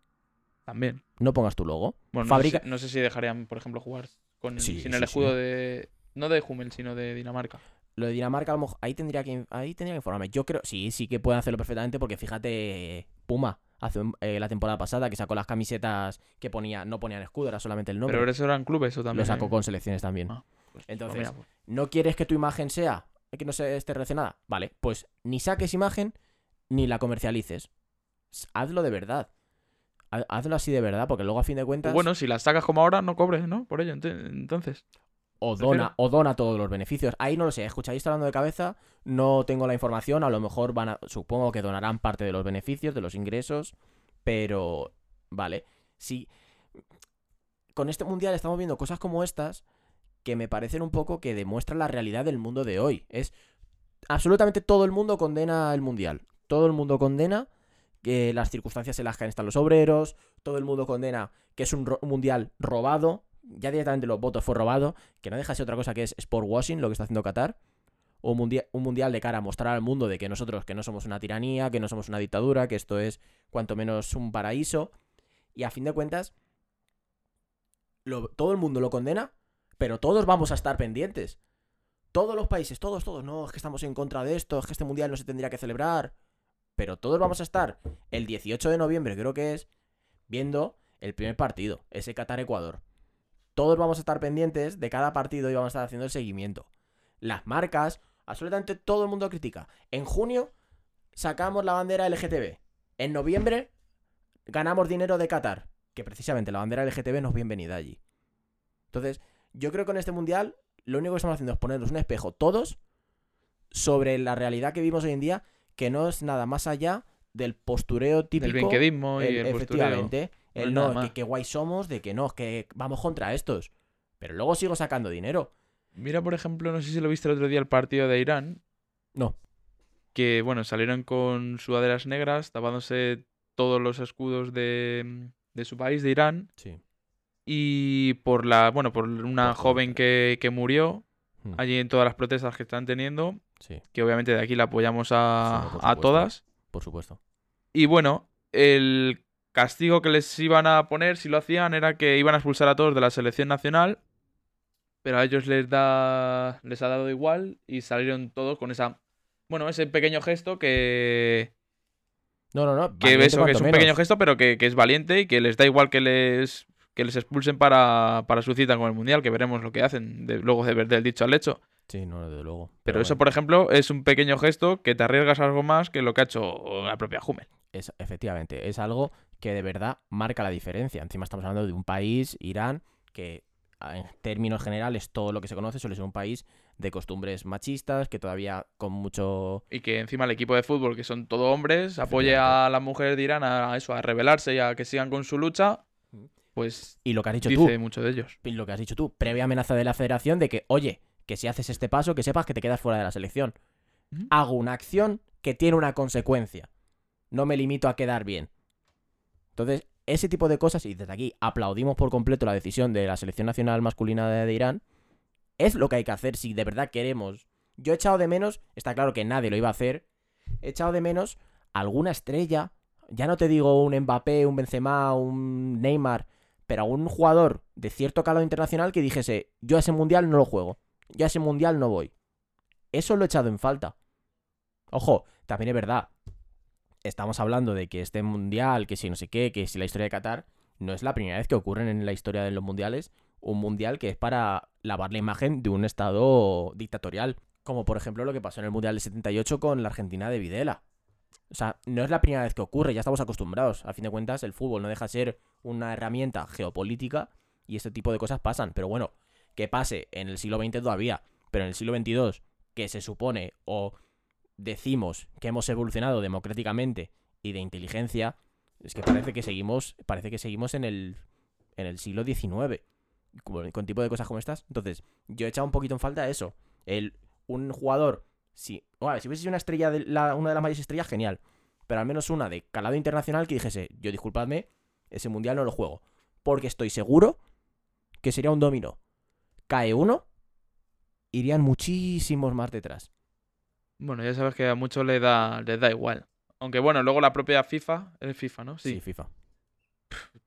También. No pongas tu logo. Bueno, Fabrica- no, sé, si- no sé si dejarían, por ejemplo, jugar con, Sí, sin sí, el sí. escudo de... No de Hummel, sino de Dinamarca. Lo de Dinamarca, a lo mejor, ahí tendría que ahí tendría que informarme. Yo creo, sí, sí que pueden hacerlo perfectamente porque fíjate, Puma, hace eh, la temporada pasada que sacó las camisetas que ponía, no ponían escudo, era solamente el nombre. Pero eso eran clubes o lo también. sacó ¿eh? con selecciones también. Ah, Pues, Entonces, mira, pues, ¿No quieres que tu imagen sea, que no se esté relacionada? Vale, pues ni saques imagen ni la comercialices. Hazlo de verdad. Ha- Hazlo así de verdad, porque luego a fin de cuentas. pues bueno, si las sacas como ahora, no cobres, ¿no? Por ello, entonces. o dona, o dona todos los beneficios. Ahí no lo sé, escucháis hablando de cabeza, no tengo la información, a lo mejor van a, supongo que donarán parte de los beneficios, de los ingresos, pero vale, sí. Con este mundial estamos viendo cosas como estas que me parecen un poco que demuestran la realidad del mundo de hoy. Es absolutamente todo el mundo condena el mundial. Todo el mundo condena que las circunstancias en las que están los obreros, todo el mundo condena que es un, mundial robado, ya directamente los votos fue robado, que no deja de ser otra cosa que es sport washing, lo que está haciendo Qatar. Un mundial, un mundial de cara a mostrar al mundo de que nosotros, que no somos una tiranía, que no somos una dictadura, que esto es cuanto menos un paraíso. Y a fin de cuentas, todo el mundo lo condena, pero todos vamos a estar pendientes. Todos los países, todos, todos, no, es que estamos en contra de esto, es que este mundial no se tendría que celebrar. Pero todos vamos a estar el 18 de noviembre, creo que es, viendo el primer partido, ese Qatar-Ecuador. Todos vamos a estar pendientes de cada partido y vamos a estar haciendo el seguimiento. Las marcas, absolutamente todo el mundo critica. En junio sacamos la bandera LGTB. En noviembre ganamos dinero de Qatar. Que precisamente la bandera LGTB no es bienvenida allí. Entonces, yo creo que en este mundial lo único que estamos haciendo es ponernos un espejo todos sobre la realidad que vivimos hoy en día, que no es nada más allá del postureo típico. El benquedismo y el- el, postureo. efectivamente. No El no, nada que, que guay somos, de que no, que vamos contra estos. Pero luego sigo sacando dinero. Mira, por ejemplo, no sé si lo viste el otro día el partido de Irán, No. que bueno, salieron con sudaderas negras, tapándose todos los escudos de, de su país, de Irán, Sí. Y por la, bueno, por una Por joven que, que murió Hmm. allí en todas las protestas que están teniendo, Sí, que obviamente de aquí la apoyamos a, Sí, a todas. por supuesto. Y bueno, el castigo que les iban a poner si lo hacían era que iban a expulsar a todos de la selección nacional, pero a ellos les da les ha dado igual y salieron todos con esa bueno, ese pequeño gesto que No, no, no. que eso, que es un menos. pequeño gesto, pero que, que es valiente y que les da igual que les que les expulsen para, para su cita con el mundial, que veremos lo que hacen de- luego de ver del dicho al hecho. Sí, no, desde luego. Pero, eso, bueno, por ejemplo, es un pequeño gesto que te arriesgas algo más que lo que ha hecho la propia Hummel. es, efectivamente, es algo que de verdad marca la diferencia. Encima estamos hablando de un país, Irán, que en términos generales todo lo que se conoce suele ser un país de costumbres machistas, que todavía con mucho... Y que encima el equipo de fútbol, que son todo hombres, apoye a la mujer de Irán a eso, a rebelarse y a que sigan con su lucha, pues Y lo que has dicho dice tú, mucho de ellos. y lo que has dicho tú, previa amenaza de la federación de que, oye, que si haces este paso, que sepas que te quedas fuera de la selección. Hago una acción que tiene una consecuencia. No me limito a quedar bien. Entonces, ese tipo de cosas, y desde aquí aplaudimos por completo la decisión de la selección nacional masculina de, de Irán, es lo que hay que hacer si de verdad queremos. Yo he echado de menos, está claro que nadie lo iba a hacer, he echado de menos alguna estrella, ya no te digo un Mbappé, un Benzema, un Neymar, pero algún jugador de cierto calado internacional que dijese, yo a ese mundial no lo juego, yo a ese mundial no voy. Eso lo he echado en falta. Ojo, también es verdad. Estamos hablando de que este mundial, que si no sé qué, que si la historia de Qatar, no es la primera vez que ocurren en la historia de los mundiales un mundial que es para lavar la imagen de un estado dictatorial. Como por ejemplo lo que pasó en el mundial de 78 con la Argentina de Videla. O sea, no es la primera vez que ocurre, ya estamos acostumbrados. A fin de cuentas, el fútbol no deja de ser una herramienta geopolítica y este tipo de cosas pasan. Pero bueno, que pase en el siglo XX todavía, pero en el siglo XXII, que se supone o decimos que hemos evolucionado democráticamente y de inteligencia, es que parece que seguimos, parece que seguimos en el, en el siglo XIX, con, tipo de cosas como estas. Entonces, yo he echado un poquito en falta eso. El, un jugador, si, bueno, si hubiese sido una estrella, de la- una de las mayores estrellas, genial. Pero al menos una de calado internacional que dijese, yo disculpadme, ese mundial no lo juego. Porque estoy seguro que sería un dominó. Cae uno, irían muchísimos más detrás. Bueno, ya sabes que a muchos les da, les da igual. Aunque bueno, luego la propia FIFA, es FIFA, ¿no? Sí, FIFA.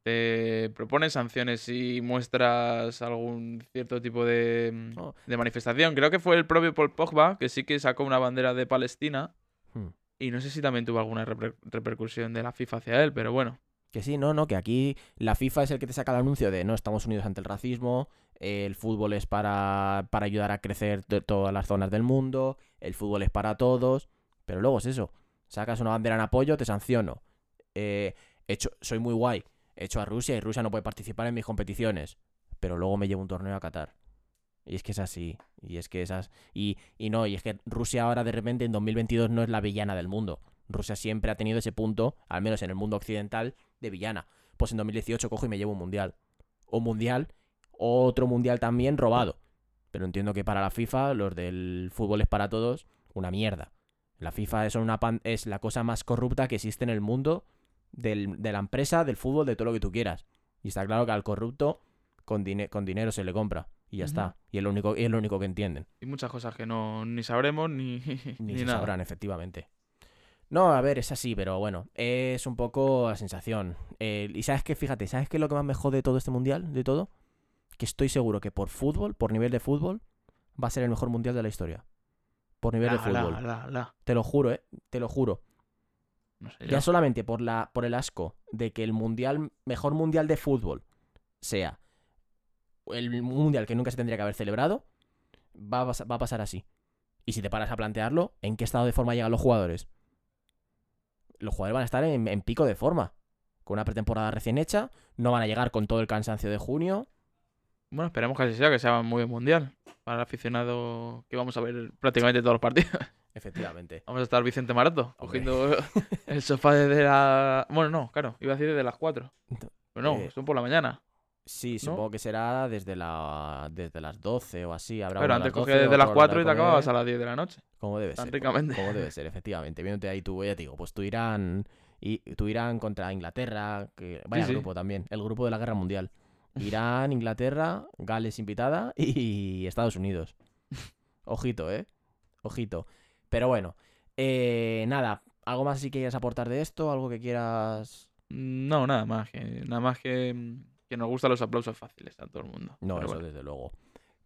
Te propone sanciones si muestras algún cierto tipo de, mm, Oh. de manifestación. Creo que fue el propio Paul Pogba que sí que sacó una bandera de Palestina. Hmm. Y no sé si también tuvo alguna reper- repercusión de la FIFA hacia él, pero bueno. Que sí, no, no, que aquí la FIFA es el que te saca el anuncio de no, estamos unidos ante el racismo, el fútbol es para, para ayudar a crecer todas las zonas del mundo, el fútbol es para todos, pero luego es eso, sacas una bandera en apoyo, te sanciono. Eh, hecho, soy muy guay, hecho a Rusia y Rusia no puede participar en mis competiciones, pero luego me llevo un torneo a Qatar. Y es que es así, y es que esas... Y, y no, y es que Rusia ahora de repente en 2022 no es la villana del mundo. Rusia siempre ha tenido ese punto, al menos en el mundo occidental, de villana. Pues en 2018 cojo y me llevo un mundial. Un mundial, otro mundial también robado. Pero entiendo que para la FIFA, los del fútbol es para todos, una mierda. La FIFA es, una es la cosa más corrupta que existe en el mundo del- de la empresa, del fútbol, de todo lo que tú quieras. Y está claro que al corrupto con, dine- con dinero se le compra. Y ya está. Y es lo único, y es lo único que entienden. Y muchas cosas que no ni sabremos ni, Ni, ni se nada. sabrán, efectivamente. No, a ver, es así, pero bueno, es un poco la sensación. Eh, y sabes que, fíjate, ¿sabes qué es lo que más me jode de todo este mundial? De todo. Que estoy seguro que por fútbol, por nivel de fútbol, va a ser el mejor mundial de la historia. Por nivel de La, fútbol. la, la. Te lo juro, eh. Te lo juro. No sé Ya solamente por, la, por el asco de que el mundial, mejor mundial de fútbol sea el mundial que nunca se tendría que haber celebrado, va a, va a pasar así. Y si te paras a plantearlo, ¿en qué estado de forma llegan los jugadores? Los jugadores van a estar en, en pico de forma. Con una pretemporada recién hecha, no van a llegar con todo el cansancio de junio. Bueno, esperemos que así sea, que sea muy buen mundial. Para el aficionado que vamos a ver prácticamente todos los partidos. Efectivamente. Vamos a estar Vicente Maroto, Hombre. cogiendo el sofá desde la... Bueno, no, claro, iba a decir desde las 4. Pero no, Eh, son por la mañana. Sí, supongo que será desde, la, desde las 12 o así. Habrá Pero antes cogías 12, desde las otro a la hora 4 y te acababas a las 10 de la noche. Como debe Tan ser. ricamente. Como debe ser, efectivamente. Viéndote ahí tú, ya te digo, pues tú Irán, y, tú Irán contra Inglaterra, que vaya sí. grupo también, el grupo de la guerra mundial. Irán, Inglaterra, Gales invitada y Estados Unidos. Ojito, ¿eh? Ojito. Pero bueno, eh, nada, ¿algo más si quieres aportar de esto? ¿Algo que quieras...? No, nada más. Que, nada más que, mm, que nos gustan los aplausos fáciles a todo el mundo. No, Pero eso bueno. desde luego.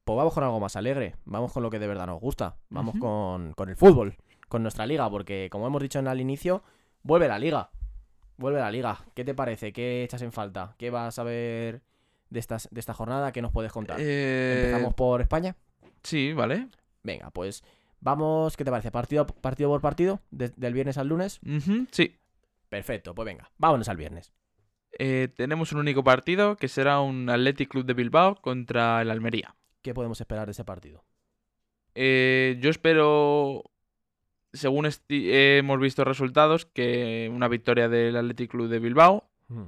Pues vamos con algo más alegre. Vamos con lo que de verdad nos gusta. Vamos con, con el fútbol, con nuestra liga, porque como hemos dicho en al inicio, vuelve la liga. Vuelve la liga. ¿Qué te parece? ¿Qué echas en falta? ¿Qué vas a ver de, estas, de esta jornada? ¿Qué nos puedes contar? Eh, ¿Empezamos por España? Sí, vale. Venga, pues vamos. ¿Qué te parece? ¿Partido, partido por partido? de- ¿Del viernes al lunes? Sí. Perfecto, pues venga, vámonos al viernes. Eh, tenemos un único partido que será un Athletic Club de Bilbao contra el Almería. ¿Qué podemos esperar de ese partido? Eh, yo espero, según hemos visto resultados, que una victoria del Athletic Club de Bilbao. Hmm.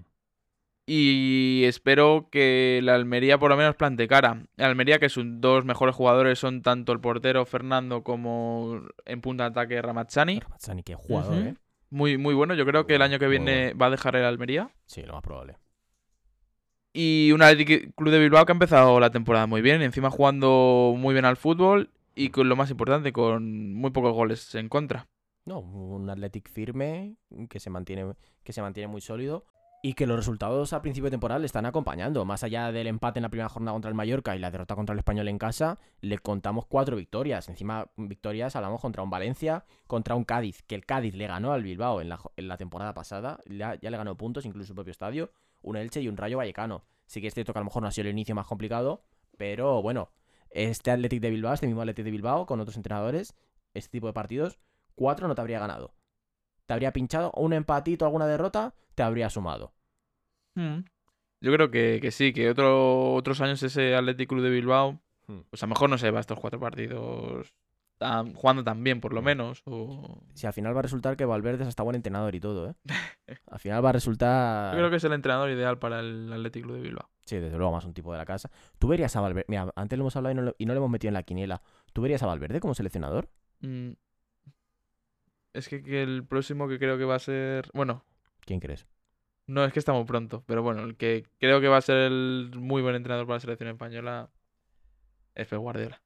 Y espero que la Almería por lo menos plante cara. La Almería, que sus dos mejores jugadores son tanto el portero Fernando como en punta de ataque Ramazzani. Ramazzani, qué jugador. ¿eh? Muy, muy bueno. Yo creo que el año que viene va a dejar el Almería. Sí, lo más probable. Y un Athletic Club de Bilbao que ha empezado la temporada muy bien. Encima jugando muy bien al fútbol. Y con lo más importante, con muy pocos goles en contra. No, un Athletic firme que se mantiene, que se mantiene muy sólido y que los resultados a principio de temporada le están acompañando. Más allá del empate en la primera jornada contra el Mallorca y la derrota contra el Español en casa, le contamos cuatro victorias. Encima, victorias hablamos contra un Valencia, contra un Cádiz, que el Cádiz le ganó al Bilbao en la, en la temporada pasada, ya, le ganó puntos, incluso su propio estadio, un Elche y un Rayo Vallecano. Sí que es cierto a lo mejor no ha sido el inicio más complicado, pero bueno, este Athletic de Bilbao, este mismo Athletic de Bilbao, con otros entrenadores, este tipo de partidos, cuatro no te habría ganado. Te habría pinchado un empatito, alguna derrota, te habría sumado. Mm. Yo creo que, que sí, que otro, otros años ese Athletic Club de Bilbao, Hmm. pues a lo mejor no se va estos cuatro partidos tan- jugando tan bien, por lo No. menos. O... Si al final va a resultar que Valverde es hasta buen entrenador y todo, ¿eh? Al final va a resultar... Yo creo que es el entrenador ideal para el Athletic Club de Bilbao. Sí, desde luego, más un tipo de la casa. ¿Tú verías a Valverde? Mira, antes lo hemos hablado y no, lo- y no lo hemos metido en la quiniela. ¿Tú verías a Valverde como seleccionador? Mm. Es que, que el próximo que creo que va a ser. Bueno, ¿Quién crees? no es que está muy pronto, pero bueno, el que creo que va a ser el muy buen entrenador para la selección española es Pep Guardiola.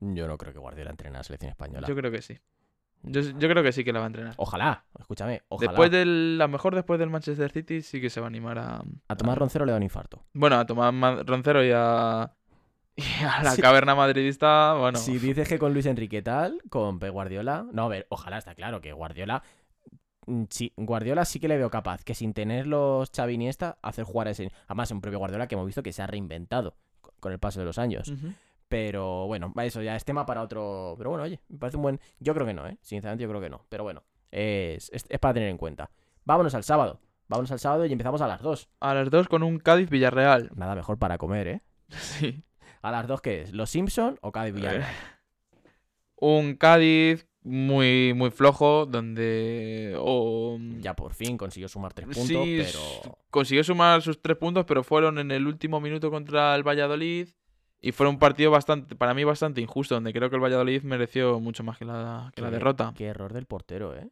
Yo no creo que Guardiola entrene a la selección española. Yo creo que sí. Yo, yo creo que sí que la va a entrenar. Ojalá, escúchame, ojalá. Después del, a lo mejor después del Manchester City sí que se va a animar a, A Tomás Roncero le da un infarto. bueno, a Tomás Roncero y a, y a la Sí. caverna madridista, bueno, Si dices que con Luis Enrique tal, con Pep Guardiola. No, a ver, ojalá está claro que Guardiola. mm, Sí, Guardiola sí que le veo capaz que sin tener los Xavi Iniesta, hacer jugar a ese. Además, un propio Guardiola que hemos visto que se ha reinventado co- con el paso de los años. Ujú. Pero bueno, eso ya es tema para otro. Pero bueno, oye, me parece un buen. Yo creo que no, ¿eh? Sinceramente, yo creo que no. Pero bueno, es, es, es para tener en cuenta. Vámonos al sábado. Vámonos al sábado y empezamos a las 2. a las dos con un Cádiz Villarreal. Nada mejor para comer, ¿eh? Sí. ¿A las 2 qué es? ¿Los Simpson o Cádiz Villarreal? Un Cádiz muy muy flojo donde Ya por fin consiguió sumar 3 puntos, Sí, pero. s- consiguió sumar sus tres puntos, pero fueron en el último minuto contra el Valladolid. Y fue un partido bastante, para mí bastante injusto, donde creo que el Valladolid mereció mucho más que la, que la Qué- derrota. Qué error del portero, ¿eh?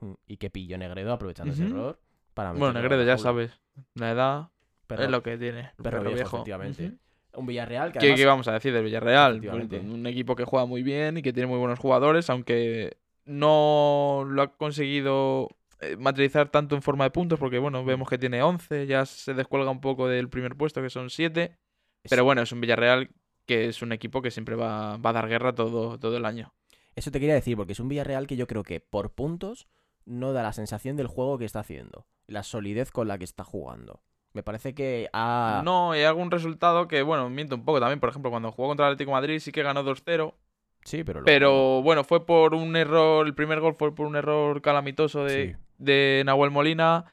Mm, Y que pilló Negredo aprovechando ese error. Para Bueno, Negredo, ya sabes, la edad es lo que tiene. perro perro viejo, efectivamente. Un Villarreal que ¿Qué, además- qué vamos a decir del Villarreal? Pues, un equipo que juega muy bien y que tiene muy buenos jugadores, aunque no lo ha conseguido eh, materializar tanto en forma de puntos, porque bueno, vemos que tiene 11, ya se descuelga un poco del primer puesto, que son 7. Pero bueno, es un Villarreal que es un equipo que siempre va, va a dar guerra todo, todo el año. Eso te quería decir, porque es un Villarreal que yo creo que por puntos no da la sensación del juego que está haciendo. La solidez con la que está jugando. Me parece que ha. No, hay algún resultado que, bueno, miento un poco también. Por ejemplo, cuando jugó contra el Atlético de Madrid sí que ganó 2-0. Sí, pero. Pero bueno, fue por un error, el primer gol fue por un error calamitoso de, Sí. de Nahuel Molina.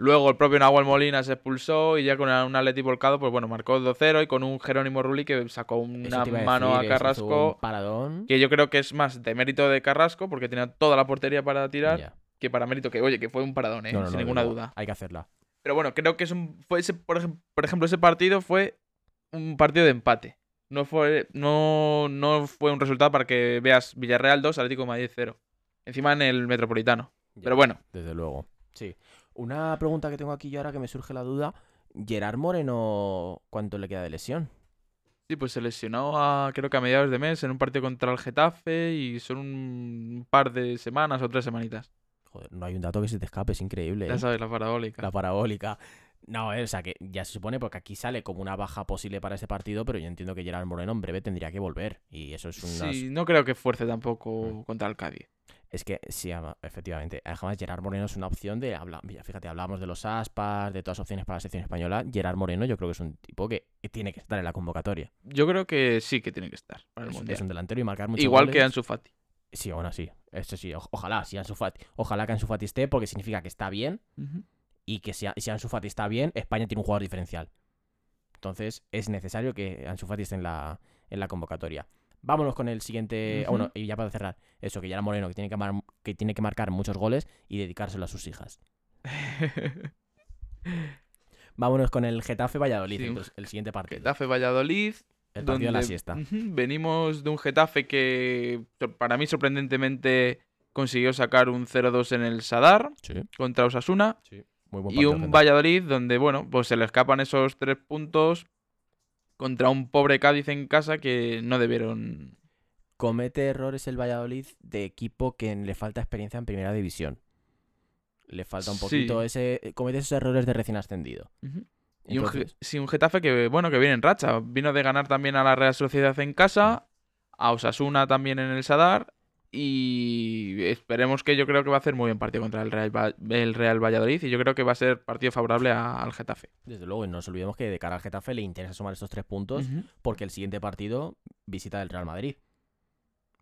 Luego el propio Nahuel Molina se expulsó y ya con un Atleti volcado, pues bueno, marcó 2-0 y con un Jerónimo Rulli que sacó una mano decir, a Carrasco, un paradón. que yo creo que es más de mérito de Carrasco, porque tenía toda la portería para tirar, que para mérito que, oye, que fue un paradón, ¿eh? No, no, sin no, ninguna duda. Hay que hacerla. Pero bueno, creo que es un, fue ese, por, ejem- por ejemplo, ese partido fue un partido de empate. No fue, no, no fue un resultado para que veas Villarreal 2, Atlético de Madrid 0. Encima en el Metropolitano. Ya. Pero bueno, Desde luego. Sí. Una pregunta que tengo aquí yo ahora que me surge la duda. Gerard Moreno, ¿cuánto le queda de lesión? sí, pues se lesionó a, creo que a mediados de mes en un partido contra el Getafe y son un par de semanas o tres semanitas. Joder, no hay un dato que se te escape, es increíble. Ya ¿eh? sabes, la parabólica. La parabólica. No, eh, o sea que ya se supone porque aquí sale como una baja posible para ese partido, pero yo entiendo que Gerard Moreno en breve tendría que volver. Y eso es una. Sí, no creo que fuerce Mm. tampoco contra el Cádiz. Es que sí, efectivamente. Además, Gerard Moreno es una opción de. Habla... Fíjate, hablábamos de los aspas, de todas las opciones para la sección española. Gerard Moreno, yo creo que es un tipo que tiene que estar en la convocatoria. Yo creo que sí que tiene que estar para el Es, Mundial. es un delantero y marcar muchos Igual que. Ansu Fati. Sí, bueno, sí. Esto sí. o- ojalá, si Ansu Fati- Ojalá que Ansu Fati esté, porque significa que está bien. Y que si, si Ansu Fati está bien, España tiene un jugador diferencial. Entonces, es necesario que Ansu Fati esté en la, en la convocatoria. Vámonos con el siguiente. bueno, y ya para cerrar. Eso, que ya era Moreno, que tiene que, mar- que tiene que marcar muchos goles y dedicárselo a sus hijas. Vámonos con el Getafe Valladolid, Sí, entonces, el siguiente partido. Getafe Valladolid. El partido de la siesta. Venimos de un Getafe que para mí sorprendentemente consiguió sacar un 0-2 en el Sadar Sí, contra Osasuna. muy buen Y un. Valladolid donde, bueno, pues se le escapan esos tres puntos contra un pobre Cádiz en casa que no debieron. Comete errores el Valladolid de equipo que le falta experiencia en primera división. Le falta un Sí. poquito ese. Comete esos errores de recién ascendido. Y un, sí, un Getafe que, bueno, que viene en racha. Vino de ganar también a la Real Sociedad en casa, a Osasuna también en el Sadar. Y esperemos que yo creo que va a hacer muy buen partido contra el Real, el Real Valladolid. Y yo creo que va a ser partido favorable a- al Getafe. desde luego, y no nos olvidemos que de cara al Getafe le interesa sumar estos tres puntos porque el siguiente partido visita el Real Madrid.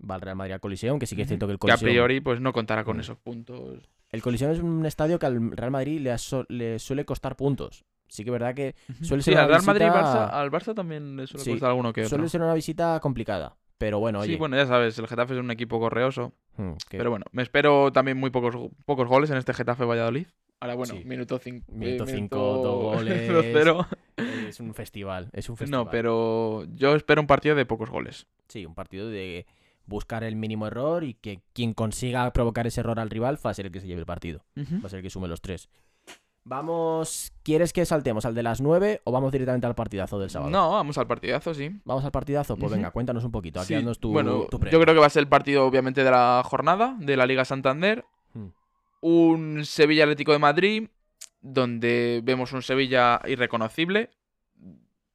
Va al Real Madrid al Coliseum, que sí que es cierto que el Que a priori pues no contará con Mm. esos puntos. El Coliseum es un estadio que al Real Madrid le suele costar puntos. Sí que es verdad que suele Sí, ser al una Real Madrid y Barça, al Barça también le suele Sí, costar alguno que otro. suele ser una visita complicada. Pero bueno, oye. Sí, bueno, ya sabes, el Getafe es un equipo correoso. hmm, Pero bueno, me espero también muy pocos, pocos goles en este Getafe Valladolid. Ahora, bueno, Sí. minuto 5. Minuto cinco, dos goles. es un festival. Es un festival. No, pero yo espero un partido de pocos goles. Sí, un partido de buscar el mínimo error y que quien consiga provocar ese error al rival va a ser el que se lleve el partido. Va a ser el que sume los tres. Vamos. ¿Quieres que saltemos al de las 9 o vamos directamente al partidazo del sábado? No, vamos al partidazo, sí. ¿Vamos al partidazo? Pues venga, cuéntanos un poquito. Aquí Sí, tu, bueno, tu yo creo que va a ser el partido, obviamente, de la jornada de la Liga Santander. Hmm. Un Sevilla Atlético de Madrid, donde vemos un Sevilla irreconocible.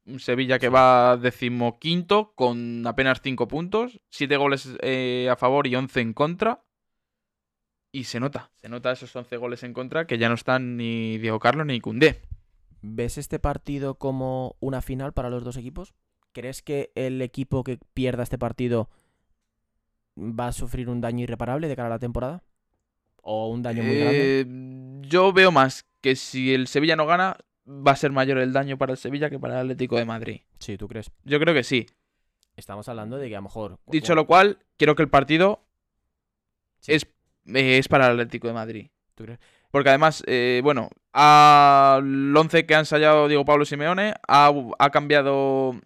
Un Sevilla que va decimoquinto con apenas 5 puntos, 7 goles eh, a favor y 11 en contra. Y se nota, se nota esos 11 goles en contra que ya no están ni Diego Carlos ni Cundé. ¿Ves este partido como una final para los dos equipos? ¿Crees que el equipo que pierda este partido va a sufrir un daño irreparable de cara a la temporada? ¿O un daño muy grande? Eh, yo veo más que si el Sevilla no gana, va a ser mayor el daño para el Sevilla que para el Atlético de Madrid. Sí, ¿tú crees? Yo creo que sí. Estamos hablando de que a lo mejor... Dicho lo cual, quiero que el partido Sí. es, eh, es para el Atlético de Madrid. ¿Tú crees? Porque además, eh, bueno, al 11 que ha ensayado Diego Pablo Simeone ha, ha cambiado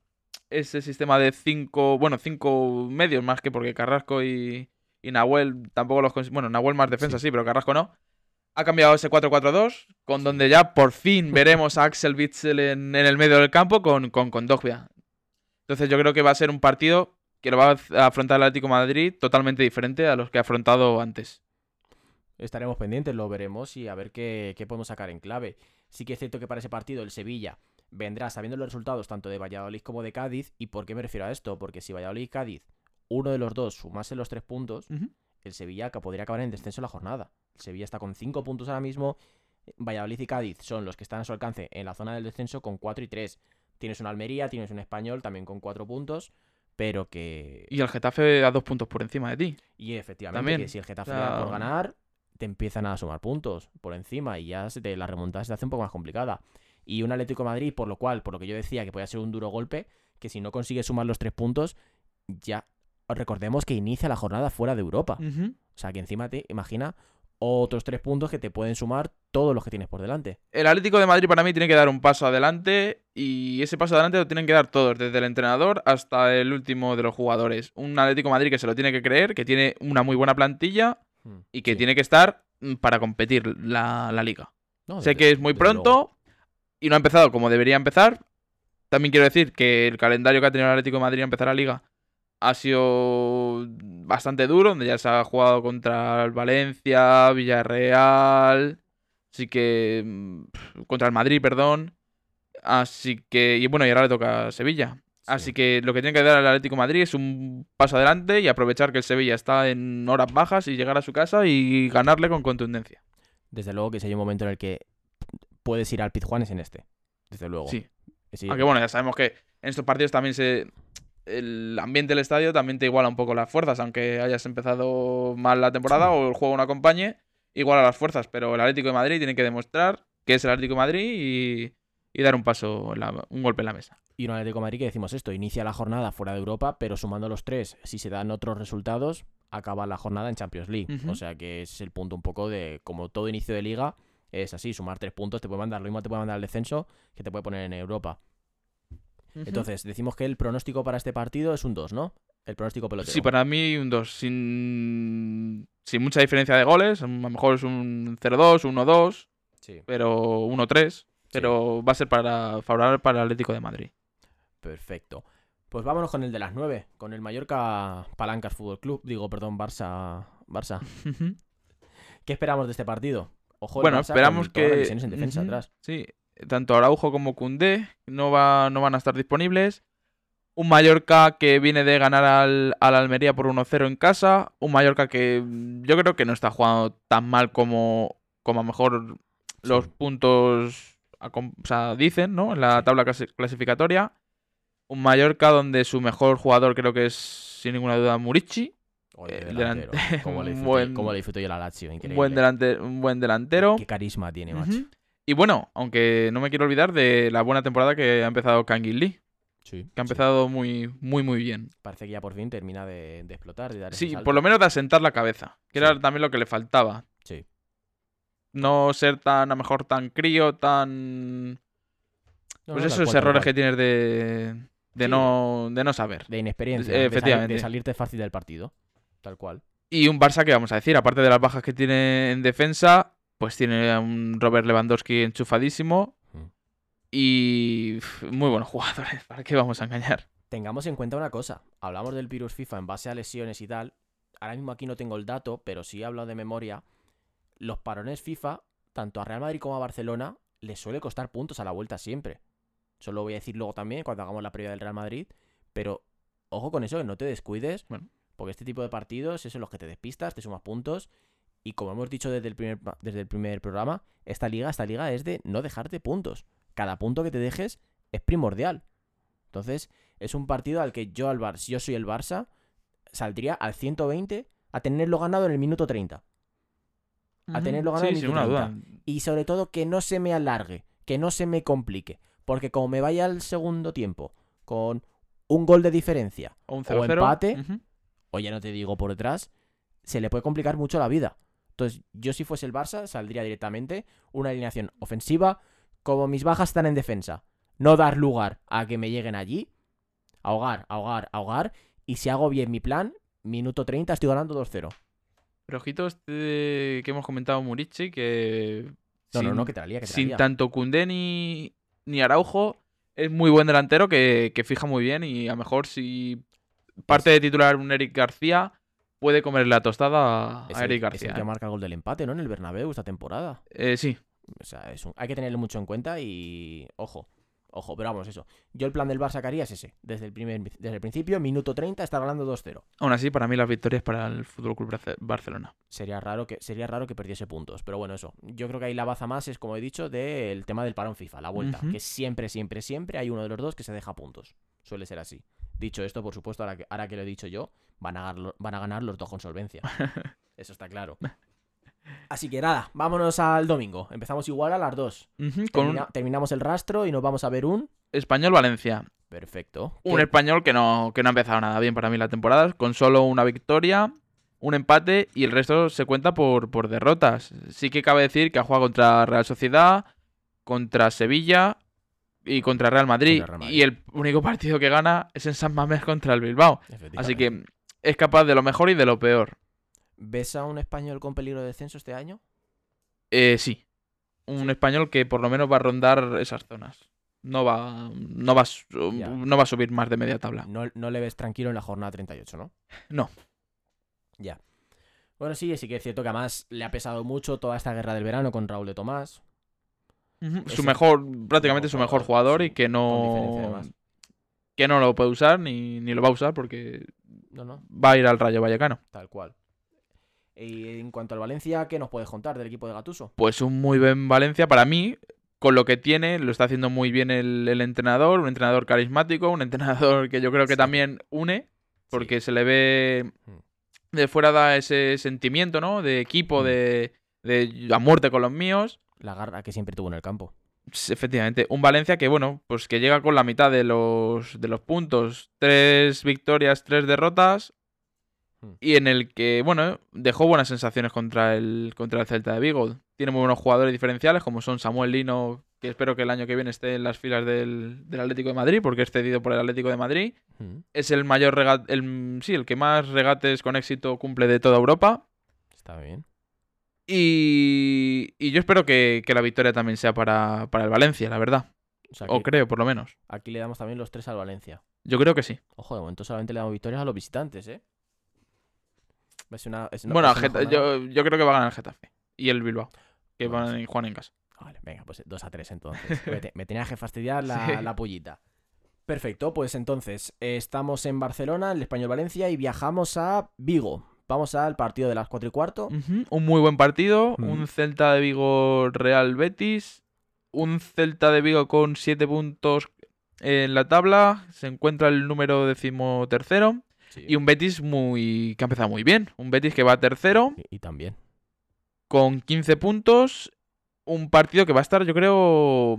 ese sistema de cinco, bueno, cinco medios más que porque Carrasco y, y Nahuel tampoco los... Bueno, Nahuel más defensa sí, pero Carrasco no. Ha cambiado ese 4-4-2, con donde ya por fin veremos a Axel Witsel en, en el medio del campo con, con Kondogbia. Entonces yo creo que va a ser un partido que lo va a afrontar el Atlético de Madrid totalmente diferente a los que ha afrontado antes. Estaremos pendientes, lo veremos y a ver qué, qué podemos sacar en clave. Sí que es cierto que para ese partido el Sevilla vendrá sabiendo los resultados tanto de Valladolid como de Cádiz. ¿Y por qué me refiero a esto? Porque si Valladolid y Cádiz, uno de los dos sumase los tres puntos, el Sevilla podría acabar en descenso en la jornada. El Sevilla está con cinco puntos ahora mismo. Valladolid y Cádiz son los que están a su alcance en la zona del descenso con 4 y 3. Tienes un Almería, tienes un Español también con 4 puntos, pero que... Y el Getafe a dos puntos por encima de ti. Y efectivamente, También. que si el Getafe O le sea, da por ganar, te empiezan a sumar puntos por encima y ya se te, la remontada se te hace un poco más complicada. Y un Atlético de Madrid, por lo cual, por lo que yo decía que podía ser un duro golpe, que si no consigue sumar los tres puntos, ya recordemos que inicia la jornada fuera de Europa. O sea que encima te imagina otros tres puntos que te pueden sumar todos los que tienes por delante. El Atlético de Madrid para mí tiene que dar un paso adelante y ese paso adelante lo tienen que dar todos, desde el entrenador hasta el último de los jugadores. Un Atlético de Madrid que se lo tiene que creer, que tiene una muy buena plantilla Hmm, y que sí. tiene que estar mm, para competir la, la liga. No, sé desde- que es muy pronto y no ha empezado como debería empezar. También quiero decir que el calendario que ha tenido el Atlético de Madrid a empezar la liga ha sido bastante duro, donde ya se ha jugado contra el Valencia, Villarreal, así que mm, contra el Madrid, perdón. Así que y bueno, y ahora le toca a Sevilla. Así Sí. que lo que tiene que dar el Atlético de Madrid es un paso adelante y aprovechar que el Sevilla está en horas bajas y llegar a su casa y ganarle con contundencia. Desde luego que si hay un momento en el que puedes ir al Pizjuán es en este. Desde luego. Sí. Sí. Aunque bueno, ya sabemos que en estos partidos también se. El ambiente del estadio también te iguala un poco las fuerzas, aunque hayas empezado mal la temporada o el juego no acompañe, iguala las fuerzas. Pero el Atlético de Madrid tiene que demostrar que es el Atlético de Madrid y, y dar un paso, en la- un golpe en la mesa. Y un Atlético de Madrid que decimos esto, inicia la jornada fuera de Europa, pero sumando los tres, si se dan otros resultados, acaba la jornada en Champions League. O sea que ese es el punto un poco de, como todo inicio de liga, es así, sumar tres puntos te puede mandar, lo mismo te puede mandar el descenso que te puede poner en Europa. Entonces, decimos que el pronóstico para este partido es un 2, ¿no? El pronóstico pelotero. Sí, para mí un 2. Sin, sin mucha diferencia de goles. A lo mejor es un 0-2, 1-2, Sí, pero 1-3. Pero va a ser para favorable para el Atlético de Madrid. perfecto. Pues vámonos con el de las 9, con el Mallorca Palancas Fútbol Club. Digo, perdón, Barça. Barça. ¿Qué esperamos de este partido? Ojo, bueno, Barça esperamos que. en defensa atrás. Sí, tanto Araujo como Cundé no, va, no van a estar disponibles. Un Mallorca que viene de ganar al, al Almería por 1-0 en casa. Un Mallorca que yo creo que no está jugando tan mal como, como a lo mejor los Sí. puntos o sea, dicen, ¿no? En la tabla clasi- clasificatoria. Un Mallorca donde su mejor jugador creo que es, sin ninguna duda, Murici. Eh, delantero. delante- ¿Cómo le un disfruto, buen- cómo le disfruto yo la Lazio? Un Increíble. buen, delante- un buen delantero. Qué carisma tiene, macho. Y bueno, aunque no me quiero olvidar de la buena temporada que ha empezado Kangin Lee, Sí, que ha sí. empezado muy, muy, muy bien. Parece que ya por fin termina de, de explotar, de dar Sí, por lo menos de asentar la cabeza, que Sí. era también lo que le faltaba. No ser tan, a lo mejor, tan crío, tan... No, Pues no, esos errores que tienes de, de, Sí. no, de no saber. De inexperiencia. Eh, efectivamente. De, salirte fácil del partido. Tal cual. Y un Barça que vamos a decir, aparte de las bajas que tiene en defensa, pues tiene a un Robert Lewandowski enchufadísimo Mm. y muy buenos jugadores, ¿para qué vamos a engañar? Tengamos en cuenta una cosa. Hablamos del virus FIFA en base a lesiones y tal. Ahora mismo aquí no tengo el dato, pero sí he hablado de memoria. Los parones FIFA, tanto a Real Madrid como a Barcelona, les suele costar puntos a la vuelta siempre. Eso lo voy a decir luego también cuando hagamos la previa del Real Madrid. Pero ojo con eso, que no te descuides. Bueno. Porque este tipo de partidos es en los que te despistas, te sumas puntos. Y como hemos dicho desde el primer, desde el primer programa, esta liga, esta liga es de no dejarte puntos. Cada punto que te dejes es primordial. Entonces, es un partido al que yo, al Bar si yo soy el Barça, saldría al 120 a tenerlo ganado en el minuto 30. A tenerlo ganado Sí, en sin minuto una 30. duda. Y sobre todo que no se me alargue, que no se me complique. Porque como me vaya al segundo tiempo con un gol de diferencia, O un o 0-0. empate. o ya no te digo por detrás, se le puede complicar mucho la vida. Entonces, yo si fuese el Barça, saldría directamente una alineación ofensiva, como mis bajas están en defensa. No dar lugar a que me lleguen allí, ahogar, ahogar, ahogar, y si hago bien mi plan, minuto 30 estoy ganando 2-0. Pero ojito este que hemos comentado Murici, que No, sin- no, que lía, que la sin tanto Cundé ni, ni Araujo, es muy buen delantero que, que fija muy bien y a lo mejor si parte de titular un Eric García, puede comer la tostada a, Es el, Eric es García. el que ¿eh? marca el gol del empate, ¿no? En el Bernabéu esta temporada. Eh, sí, O sea, es un- hay que tenerlo mucho en cuenta y. Ojo, ojo, pero vamos, eso. Yo el plan del Barça que haría es ese. Desde el, primer, desde el principio, minuto 30, está ganando 2-0. aún así para mí las victorias para el Fútbol Club Barcelona. Sería raro, que, sería raro que perdiese puntos. Pero bueno, eso. Yo creo que ahí la baza más es, como he dicho, del tema del parón FIFA, la vuelta. Que siempre, siempre, siempre hay uno de los dos que se deja puntos. Suele ser así. Dicho esto, por supuesto, ahora que, ahora que lo he dicho yo, van a, van a ganar los dos con solvencia. Eso está claro. Así que nada, vámonos al domingo. Empezamos igual a las 2. Ujú, Con un Terminamos el rastro y nos vamos a ver un. Español Valencia. Perfecto. Un ¿Qué- español que no, que no ha empezado nada bien para mí la temporada, con solo una victoria, un empate y el resto se cuenta por, por derrotas. Sí que cabe decir que ha jugado contra Real Sociedad, contra Sevilla y contra Real Madrid. Contra Real Madrid. Y el único partido que gana es en San Mamés contra el Bilbao. Así que es capaz de lo mejor y de lo peor. ¿Ves a un español con peligro de descenso este año? Eh, sí, un español que por lo menos va a rondar esas zonas. No va, no va, Ya. no va a subir más de media tabla. No, no le ves tranquilo en la jornada 38, ¿no? No. Ya. Bueno, sí, sí que es cierto que además le ha pesado mucho toda esta guerra del verano con Raúl de Tomás. Su mejor, prácticamente su mejor jugador, sí, y que no que no lo puede usar ni, ni lo va a usar porque No, no, va a ir al Rayo Vallecano. tal cual. Y en cuanto al Valencia, ¿qué nos puedes contar del equipo de Gatuso? Pues un muy buen Valencia para mí, con lo que tiene, lo está haciendo muy bien el, el entrenador, un entrenador carismático, un entrenador que yo creo que Sí. también une, porque se le ve Mm. de fuera da ese sentimiento, ¿no? De equipo, Mm. de, de a muerte con los míos. La garra que siempre tuvo en el campo. Efectivamente, un Valencia que, bueno, pues que llega con la mitad de los, de los puntos. Tres victorias, tres derrotas. Hmm. y en el que, bueno, dejó buenas sensaciones contra el, contra el Celta de Vigo. Tiene muy buenos jugadores diferenciales, como son Samuel Lino, que espero que el año que viene esté en las filas del, del Atlético de Madrid, porque es cedido por el Atlético de Madrid. Mm, Es el mayor regate, el, sí, el que más regates con éxito cumple de toda Europa. Está bien. Y, y yo espero que, que la victoria también sea para, para el Valencia, la verdad. O sea, O que creo, por lo menos. aquí le damos también los tres al Valencia. Yo creo que sí. Ojo, de momento solamente le damos victorias a los visitantes, ¿eh? Es una, es una- bueno, Geta- yo, yo creo que va a ganar el Getafe. Y el Bilbao. Que Bueno, van sí. y juegan en casa. Vale, venga, pues 2 a 3 entonces. me, te- me tenía que fastidiar la, Sí. la pollita. Perfecto, pues entonces eh, estamos en Barcelona, el Español Valencia, y viajamos a Vigo. Vamos al partido de las 4 y cuarto. Un muy buen partido. Mm. Un Celta de Vigo Real Betis. Un Celta de Vigo con 7 puntos en la tabla. Se encuentra el número decimotercero. Y un Betis muy que ha empezado muy bien. Un Betis que va tercero Y, y también. con 15 puntos. Un partido que va a estar, yo creo,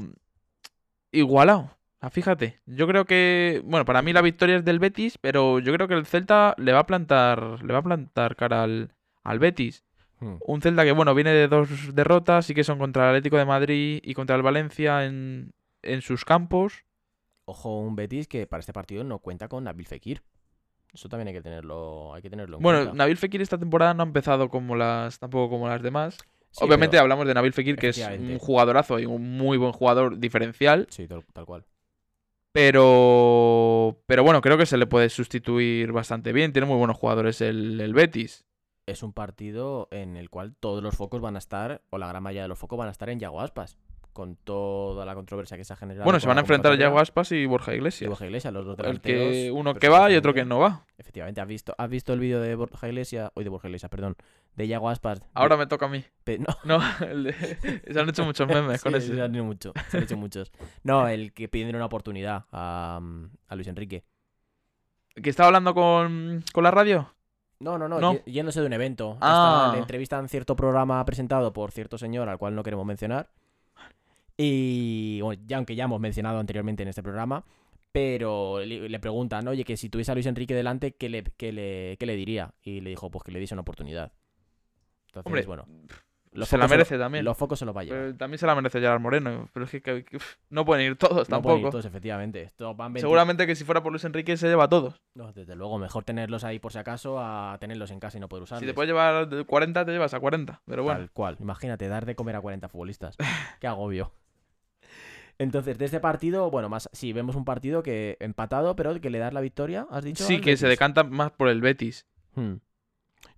igualado. Ah, fíjate, yo creo que, bueno, para mí la victoria es del Betis, pero yo creo que el Celta le va a plantar, le va a plantar cara al, al Betis. Hmm. Un Celta que, bueno, viene de dos derrotas, sí que son contra el Atlético de Madrid y contra el Valencia en, en sus campos. Ojo, un Betis que para este partido no cuenta con Nabil Fekir. Eso también hay que tenerlo, hay que tenerlo en Bueno, cuenta. Nabil Fekir esta temporada no ha empezado como las, tampoco como las demás. Sí, Obviamente pero- hablamos de Nabil Fekir, que es un jugadorazo y un muy buen jugador diferencial. Sí, tal, tal cual. Pero, pero bueno, creo que se le puede sustituir bastante bien. Tiene muy buenos jugadores el, el Betis. Es un partido en el cual todos los focos van a estar, o la gran mayoría de los focos van a estar en Yago Aspas. Con toda la controversia que se ha generado. Bueno, con se van a enfrentar. Yago Aspas y Borja Y Iglesias. Borja Iglesias, los dos El que uno que va y otro que no va. Efectivamente, ¿has visto, has visto el vídeo de Borja Iglesias? Hoy de Borja Iglesias, perdón. De Yago Aspas. de- Ahora me toca a mí. pe- no, No, de- se han hecho muchos memes con Sí, ese. Se han, hecho mucho, se han hecho muchos. No, el que piden una oportunidad a, a Luis Enrique. ¿Que estaba hablando con, con la radio? No, no, no, No. yéndose de un evento. Ah. Está- le entrevistan cierto programa presentado por cierto señor al cual no queremos mencionar. Y bueno, ya aunque ya hemos mencionado anteriormente en este programa, pero le, le preguntan, oye, que si tuviese a Luis Enrique delante, ¿qué le, qué le, qué le diría? Y le dijo, pues que le diese una oportunidad. Entonces, Hombre, bueno, los se la lo- merece también. Los focos se los va a llevar. Pero también se la merece Gerard Moreno. Pero es que, que- que, uf, no pueden ir todos No pueden ir tampoco. todos, efectivamente. Esto van 20 Seguramente que si fuera por Luis Enrique se lleva a todos. No, desde luego, mejor tenerlos ahí por si acaso a tenerlos en casa y no poder usarlos. Si te puedes llevar de 40, te llevas a 40. Pero bueno. Tal cual. Imagínate, dar de comer a 40 futbolistas. Qué agobio. Entonces, de este partido, bueno, más sí, vemos un partido que empatado, pero que le das la victoria, ¿has dicho? Sí, que se decanta más por el Betis. Hmm.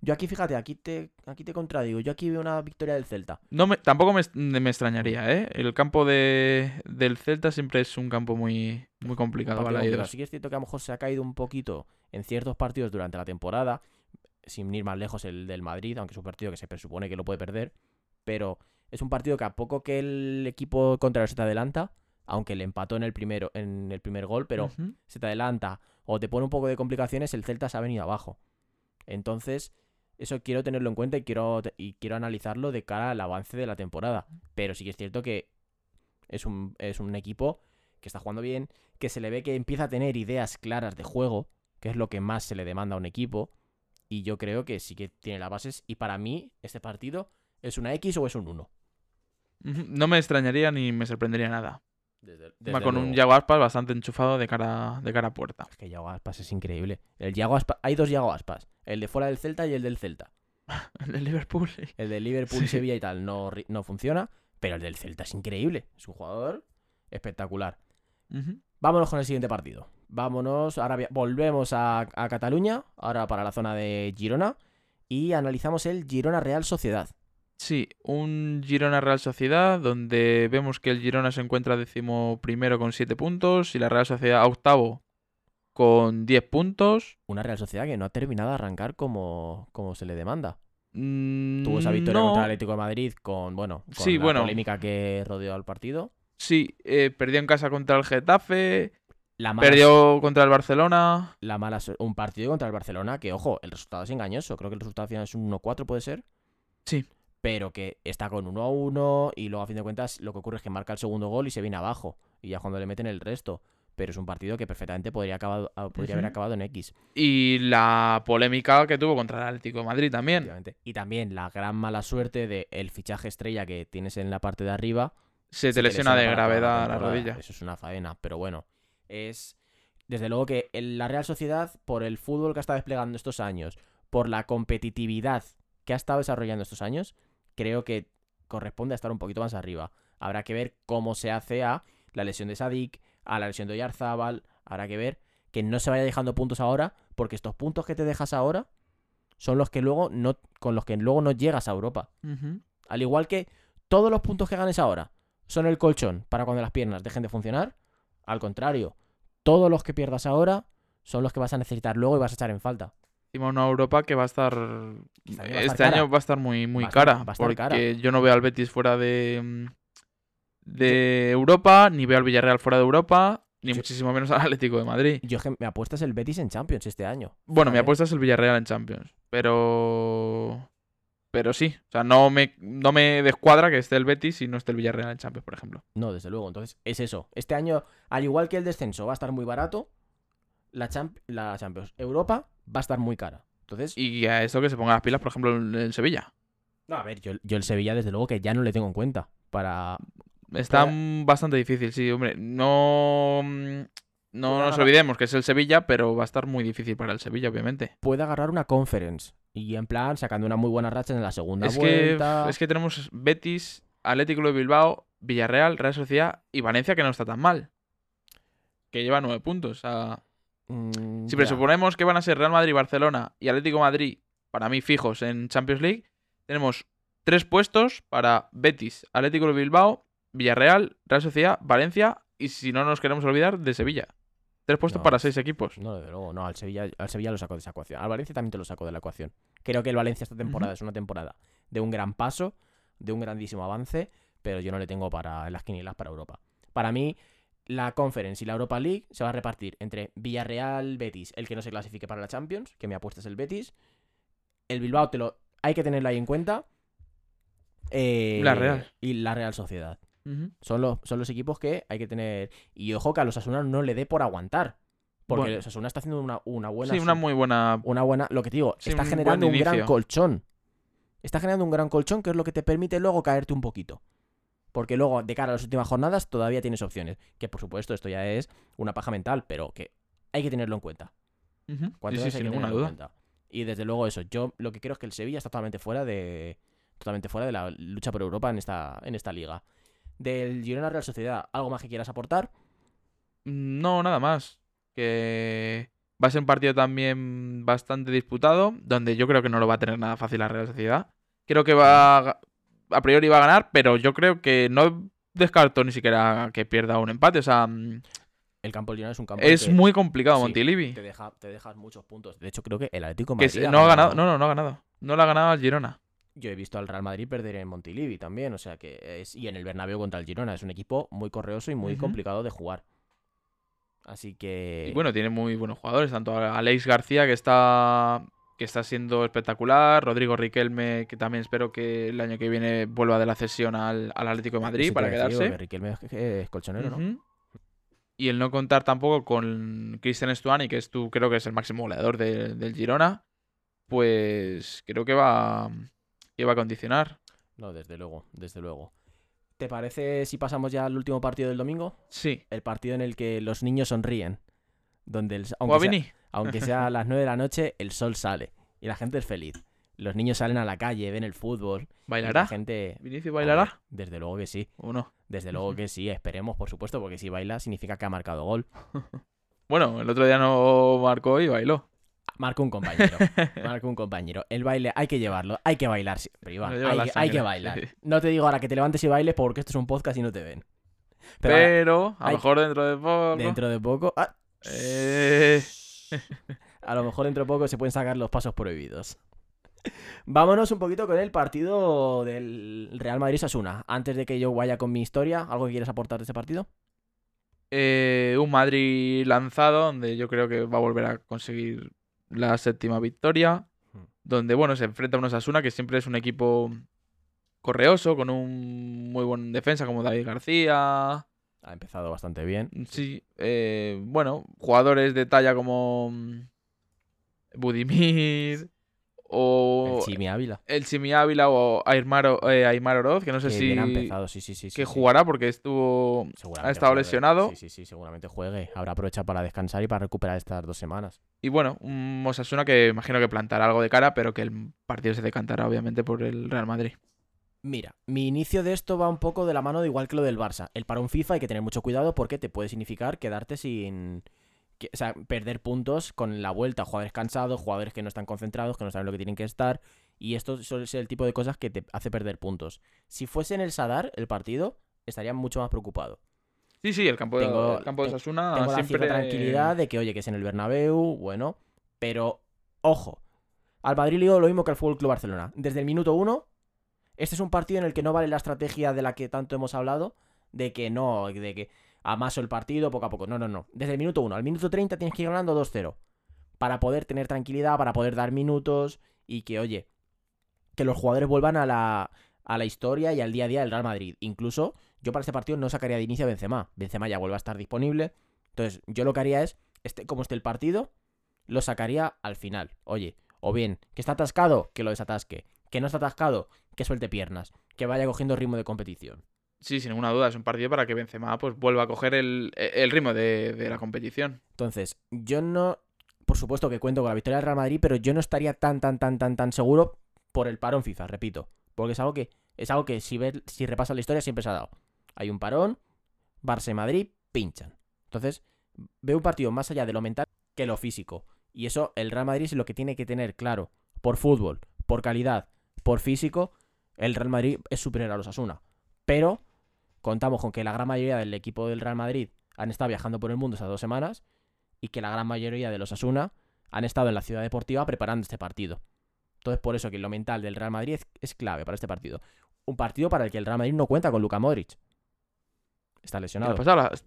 Yo aquí, fíjate, aquí te, aquí te contradigo. Yo aquí veo una victoria del Celta. No me, tampoco me, me extrañaría, ¿eh? El campo de, del Celta siempre es un campo muy, muy complicado para ellos. Sí que es cierto que a lo mejor se ha caído un poquito en ciertos partidos durante la temporada, sin ir más lejos el del Madrid, aunque es un partido que se presupone que lo puede perder, pero es un partido que a poco que el equipo contrario se te adelanta, aunque le empató en el primero en el primer gol, pero se te adelanta o te pone un poco de complicaciones, el Celta se ha venido abajo. Entonces, eso quiero tenerlo en cuenta y quiero, y quiero analizarlo de cara al avance de la temporada. Pero sí que es cierto que es un, es un equipo que está jugando bien, que se le ve que empieza a tener ideas claras de juego, que es lo que más se le demanda a un equipo. Y yo creo que sí que tiene las bases. Y para mí, este partido es una X o es un 1. No me extrañaría ni me sorprendería nada. Desde, Va con un Yago Aspas bastante enchufado de cara, de cara a puerta. Es que Yago Aspas es increíble. El hay dos Yago Aspas. El de fuera del Celta y el del Celta. El de Liverpool. sí. El de Liverpool, Sí. Sevilla y tal no, no funciona. Pero el del Celta es increíble. Es un jugador espectacular. Vámonos con el siguiente partido. Vámonos, ahora volvemos a, a Cataluña, ahora para la zona de Girona, y analizamos el Girona Real Sociedad. Sí, un Girona Real Sociedad donde vemos que el Girona se encuentra décimo primero con 7 puntos y la Real Sociedad octavo con 10 puntos. Una Real Sociedad que no ha terminado de arrancar como, como se le demanda. Mm, Tuvo esa victoria no. contra el Atlético de Madrid con, bueno, con Sí, la bueno. polémica que rodeó al partido. Sí, eh, perdió en casa contra el Getafe, La mala, perdió contra el Barcelona. la mala un partido contra el Barcelona que, ojo, el resultado es engañoso. Creo que el resultado final es un 1-4, puede ser. Sí. Pero que está con 1-1 y luego a fin de cuentas lo que ocurre es que marca el segundo gol y se viene abajo. Y ya cuando le meten el resto. pero es un partido que perfectamente podría, acabado, ah, haber acabado en X. Y la polémica que tuvo contra el Atlético de Madrid también. Y también la gran mala suerte de el fichaje estrella que tienes en la parte de arriba. Se te se lesiona de gravedad la temporada. rodilla. Eso es una faena, pero bueno, es desde luego que la Real Sociedad, por el fútbol que ha estado desplegando estos años, por la competitividad que ha estado desarrollando estos años, creo que corresponde a estar un poquito más arriba. Habrá que ver cómo se hace a la lesión de Sadik, a la lesión de Oyarzábal, habrá que ver que no se vaya dejando puntos ahora, porque estos puntos que te dejas ahora son los que luego no con los que luego no llegas a Europa. Al igual que todos los puntos que ganes ahora son el colchón para cuando las piernas dejen de funcionar. Al contrario, todos los que pierdas ahora son los que vas a necesitar luego y vas a echar en falta. Encima una Europa que va a estar. Este año va a estar cara. año va a estar muy, muy Va a estar- cara. va a estar porque cara. yo no veo al Betis fuera de. mm, de Europa, ni veo al Villarreal fuera de Europa, ni Yo- muchísimo menos al Atlético de Madrid. Yo es que me apuestas el Betis en Champions este año. Bueno, mi Fíjate. apuesta es el Villarreal en Champions. Pero. Pero sí. O sea, no me, no me descuadra que esté el Betis y no esté el Villarreal en Champions, por ejemplo. No, desde luego. Entonces, es eso. Este año, al igual que el descenso va a estar muy barato, la, Champ- la Champions Europa va a estar muy cara. Entonces, Y a eso que se pongan las pilas, por ejemplo, en, Sevilla. no, a ver, yo, yo el Sevilla, desde luego que ya no le tengo en cuenta. Para. Está mm, bastante difícil, sí, hombre. No. mm, No nos olvidemos que es el Sevilla, pero va a estar muy difícil para el Sevilla, obviamente. Puede agarrar una conference. Y en plan, sacando una muy buena racha en la segunda Es que, vuelta. es que tenemos Betis, Atlético de Bilbao, Villarreal, Real Sociedad y Valencia, que no está tan mal. Que lleva nueve puntos. O sea, Mm, si presuponemos que van a ser Real Madrid, Barcelona y Atlético de Madrid, para mí fijos en Champions League, tenemos tres puestos para Betis, Atlético de Bilbao, Villarreal, Real Sociedad, Valencia y si no nos queremos olvidar de Sevilla. Tres puestos No, para seis equipos. No, desde luego, no, al Sevilla, al Sevilla lo saco de esa ecuación. Al Valencia también te lo saco de la ecuación. Creo que el Valencia esta temporada es una temporada de un gran paso, de un grandísimo avance, pero yo no le tengo para las quinielas para Europa. Para mí, la Conference y la Europa League se va a repartir entre Villarreal, Betis, el que no se clasifique para la Champions, que mi apuesta es el Betis. El Bilbao te lo hay que tenerlo ahí en cuenta. Eh, La Real. Y la Real Sociedad. Son los, son los equipos que hay que tener. Y ojo que a los Asuna no le dé por aguantar. Porque Bueno. los Asuna está haciendo una, una buena. Sí, una muy buena. una buena. Lo que te digo, Sí, está un generando un gran colchón. Está generando un gran colchón que es lo que te permite luego caerte un poquito. Porque luego, de cara a las últimas jornadas, todavía tienes opciones. Que por supuesto, esto ya es una paja mental, pero que hay que tenerlo en cuenta. Ujú. Cuanto Sí, sí, hay sin duda. cuenta. Y desde luego eso, yo lo que creo es que el Sevilla está totalmente fuera de. Totalmente fuera de la lucha por Europa en esta, en esta liga. Del Girona Real Sociedad, ¿algo más que quieras aportar? No, nada más. Que va a ser un partido también bastante disputado, donde yo creo que no lo va a tener nada fácil la Real Sociedad. Creo que va a, priori va a ganar, pero yo creo que no descarto ni siquiera que pierda un empate. O sea, mm, El campo del Girona es un campo es que muy complicado sí, Montilivi. te, deja, te dejas muchos puntos. De hecho, creo que el Atlético Madrid no ha ganado, no, no, no ha ganado. No lo ha ganado al Girona. Yo he visto al Real Madrid perder en Montilivi también, o sea que es y en el Bernabéu contra el Girona es un equipo muy correoso y muy complicado de jugar. Así que Y bueno, tiene muy buenos jugadores, tanto a Alex García, que está que está siendo espectacular, Rodrigo Riquelme, que también espero que el año que viene vuelva de la cesión al, al Atlético de Madrid para quedarse. porque Riquelme es- es colchonero, ¿no? Y el no contar tampoco con Cristian Stuani, que es tú, creo que es el máximo goleador de- del Girona, pues creo que va, que va a condicionar. No, desde luego, desde luego. ¿Te parece si pasamos ya al último partido del domingo? Sí. El partido en el que los niños sonríen. Donde el, aunque, sea, aunque sea a las 9 de la noche, el sol sale. Y la gente es feliz. Los niños salen a la calle, ven el fútbol. ¿Bailará? La gente. ¿Vinicius bailará? Desde luego que sí. ¿O no? Desde luego que sí, esperemos, por supuesto, porque si baila significa que ha marcado gol. Bueno, el otro día no marcó y bailó. Marca un compañero. Marca un compañero. El baile hay que llevarlo, hay que bailar Iván. Lleva Hay, que- hay que sangre, bailar. sí. No te digo ahora que te levantes y bailes porque esto es un podcast y no te ven. Pero Pero, ahora, a lo mejor dentro de poco. dentro de poco. ah, Eh, a lo mejor dentro de poco se pueden sacar los pasos prohibidos. Vámonos un poquito con el partido del Real Madrid-Sasuna. Antes de que yo vaya con mi historia, ¿algo que quieras aportar de ese partido? eh, un Madrid lanzado, donde yo creo que va a volver a conseguir la séptima victoria. Donde, bueno, se enfrenta a un Osasuna, que siempre es un equipo correoso, con un muy buen defensa como David García. Ha empezado bastante bien. Sí, eh, bueno, jugadores de talla como mm, Budimir o El Chimi Ávila. el Simi Ávila o Aymar, O- eh, Aymar Oroz, que no sé que si empezado, sí, sí, sí. que jugará porque estuvo ha estado juegue. lesionado. Sí, sí, sí, seguramente juegue. Habrá aprovechado para descansar y para recuperar estas dos semanas. y bueno, un Osasuna que imagino que plantará algo de cara, pero que el partido se decantará obviamente por el Real Madrid. Mira, mi inicio de esto va un poco de la mano de igual que lo del Barça. El parón FIFA hay que tener mucho cuidado porque te puede significar quedarte sin... o sea, perder puntos con la vuelta. Jugadores cansados, jugadores que no están concentrados, que no saben lo que tienen que estar. Y esto suele ser el tipo de cosas que te hace perder puntos. Si fuese en el Sadar el partido, estaría mucho más preocupado. Sí, sí, el campo de, Tengo- el campo de Osasuna Tengo la siempre cierta tranquilidad de que, oye, que es en el Bernabéu, bueno. Pero, ojo, al Madrid le digo lo mismo que al Fútbol Club Barcelona. Desde el minuto uno, este es un partido en el que no vale la estrategia de la que tanto hemos hablado, de que no, de que amaso el partido poco a poco. No, no, no. Desde el minuto uno al minuto 30 tienes que ir ganando 2-0. Para poder tener tranquilidad, para poder dar minutos y que, oye, que los jugadores vuelvan a la, a la historia y al día a día del Real Madrid. Incluso, yo para este partido no sacaría de inicio a Benzema. Benzema ya vuelve a estar disponible. Entonces, yo lo que haría es, este, como esté el partido, lo sacaría al final. Oye, o bien, que está atascado, que lo desatasque. Que no está atascado, que suelte piernas. Que vaya cogiendo ritmo de competición. Sí, sin ninguna duda, es un partido para que Benzema pues vuelva a coger el, el ritmo de, de la competición. Entonces, yo no. Por supuesto que cuento con la victoria del Real Madrid, pero yo no estaría tan, tan, tan, tan, tan seguro por el parón FIFA, repito. Porque es algo que. Es algo que si ves, si repasas la historia siempre se ha dado. Hay un parón, Barça y Madrid pinchan. Entonces, veo un partido más allá de lo mental que lo físico. Y eso el Real Madrid es lo que tiene que tener claro. Por fútbol, por calidad, por físico, el Real Madrid es superior a los Asuna. Pero contamos con que la gran mayoría del equipo del Real Madrid han estado viajando por el mundo esas dos semanas y que la gran mayoría de los Asuna han estado en la ciudad deportiva preparando este partido. Entonces, por eso que lo mental del Real Madrid es, es clave para este partido. Un partido para el que el Real Madrid no cuenta con Luka Modric. Está ¿Qué le lesionado.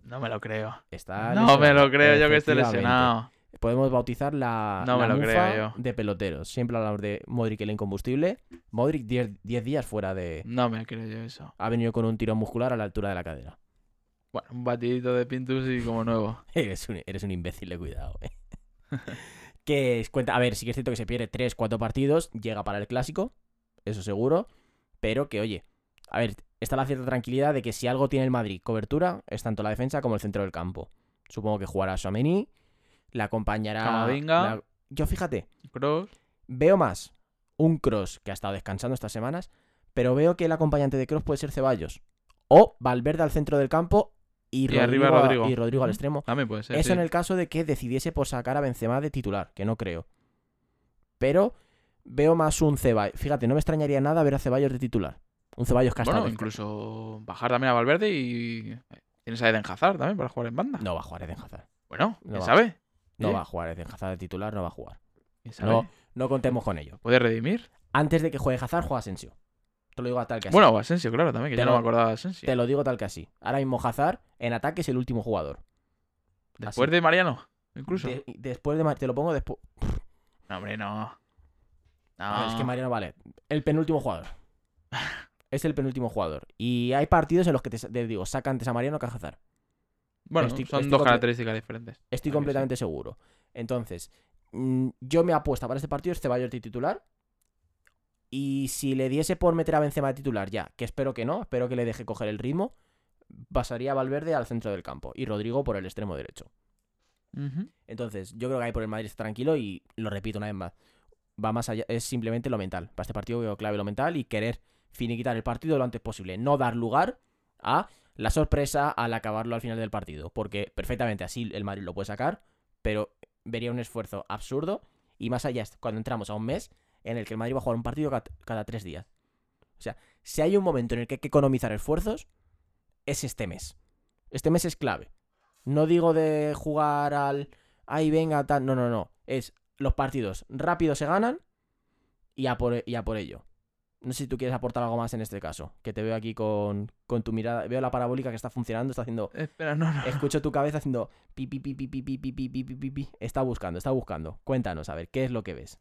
No me lo creo. Está No me lo creo yo que esté lesionado. Podemos bautizar la, No me la lo mufa creo yo. de peloteros. Siempre hablamos de Modric el incombustible. Modric 10 10 días fuera de... No me creo yo eso. Ha venido con un tirón muscular a la altura de la cadera. Bueno, un batidito de Pintus y como nuevo. Eres un, eres un imbécil de cuidado, eh. que cuenta, a ver, sí que es cierto que se pierde 3, 4 partidos, llega para el clásico, eso seguro, pero que oye, a ver, está la cierta tranquilidad de que si algo tiene el Madrid cobertura, es tanto la defensa como el centro del campo. Supongo que jugará Suamení, la acompañará... Camavinga. la- Yo fíjate, Cross. veo más un Cross que ha estado descansando estas semanas, pero veo que el acompañante de Cross puede ser Ceballos. O Valverde al centro del campo y, Y arriba Rodrigo, a- Rodrigo. y Rodrigo al extremo. También puede ser. Eso sí. en el caso de que decidiese por sacar a Benzema de titular, que no creo. Pero veo más un Ceballos. Fíjate, no me extrañaría nada ver a Ceballos de titular. Un Ceballos que Bueno, incluso bajar también a Valverde y tienes a Eden Hazard también para jugar en banda. No va a jugar Eden Hazard. Bueno, No ¿quién va. sabe? No ¿Eh? va a jugar Eden Hazard de titular, no va a jugar. No, no contemos con ello. ¿Puede redimir? Antes de que juegue Hazard, juega Asensio. Te lo digo tal que así. Bueno, Asensio, claro, también, que Te ya lo- no me acordaba de Asensio. Te lo digo tal que así. Ahora mismo Hazard en ataque es el último jugador. Después así. de Mariano, incluso. De- después de... Mar- Te lo pongo después... No, hombre, no. Es que Mariano vale. El penúltimo jugador. es el penúltimo jugador. Y hay partidos en los que te, te digo, saca antes a Mariano que a Hazard. Bueno, estoy- son estoy dos características diferentes. Estoy sí. completamente seguro. Entonces, mm, yo me apuesta para este partido Ceballos de titular. Y si le diese por meter a Benzema de titular ya, que espero que no, espero que le deje coger el ritmo, pasaría a Valverde al centro del campo y Rodrigo por el extremo derecho. Entonces, yo creo que ahí por el Madrid está tranquilo y lo repito una vez más. Va más allá, es simplemente lo mental. Para este partido veo clave lo mental y querer finiquitar el partido lo antes posible. No dar lugar a la sorpresa al acabarlo al final del partido. Porque perfectamente así el Madrid lo puede sacar, pero vería un esfuerzo absurdo. Y más allá, cuando entramos a un mes en el que el Madrid va a jugar un partido ca- cada tres días. O sea, si hay un momento en el que hay que economizar esfuerzos, es este mes. Este mes es clave. No digo de jugar al. Ay, venga, tal. No, no, no. Es los partidos rápido se ganan y a por, y a por ello. No sé si tú quieres aportar algo más en este caso. Que te veo aquí con, con tu mirada. Veo la parabólica que está funcionando. Está haciendo. Espera, no, no. Escucho tu cabeza haciendo. Pi, pi, pi, pi, pi, pi, pi, pi, pi, pi, pi, pi. Está buscando, está buscando. Cuéntanos, a ver, ¿qué es lo que ves?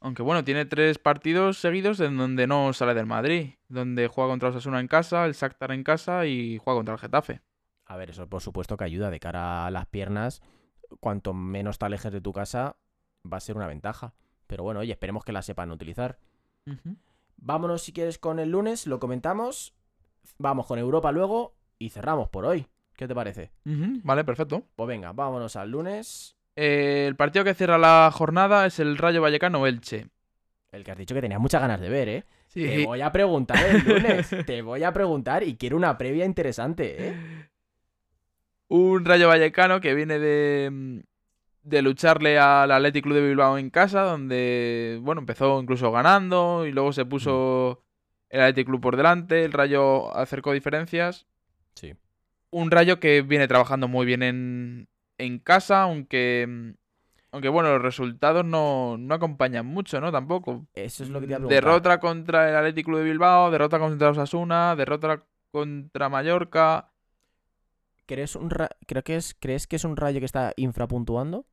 Aunque bueno, tiene tres partidos seguidos en donde no sale del Madrid. Donde juega contra Osasuna en casa, el Shakhtar en casa y juega contra el Getafe. A ver, eso por supuesto que ayuda de cara a las piernas. Cuanto menos te alejes de tu casa, va a ser una ventaja. Pero bueno, oye, esperemos que la sepan utilizar. Vámonos si quieres con el lunes, lo comentamos. Vamos con Europa luego y cerramos por hoy. ¿Qué te parece? Vale, perfecto. Pues venga, vámonos al lunes. Eh, el partido que cierra la jornada es el Rayo Vallecano Elche. El que has dicho que tenías muchas ganas de ver, ¿eh? Sí. Te voy a preguntar el lunes. te voy a preguntar y quiero una previa interesante, ¿eh? Un Rayo Vallecano que viene de, de lucharle al Athletic Club de Bilbao en casa, donde, bueno, empezó incluso ganando y luego se puso el Athletic Club por delante, el Rayo acercó diferencias. Sí. Un Rayo que viene trabajando muy bien en, en casa, aunque, mm, aunque bueno, los resultados no, no acompañan mucho, ¿no? Tampoco. Eso es lo que te. Derrota contra el Athletic Club de Bilbao, derrota contra Osasuna, derrota contra Mallorca. ¿Crees, un ra- creo que es, ¿Crees que es un rayo que está infrapuntuando?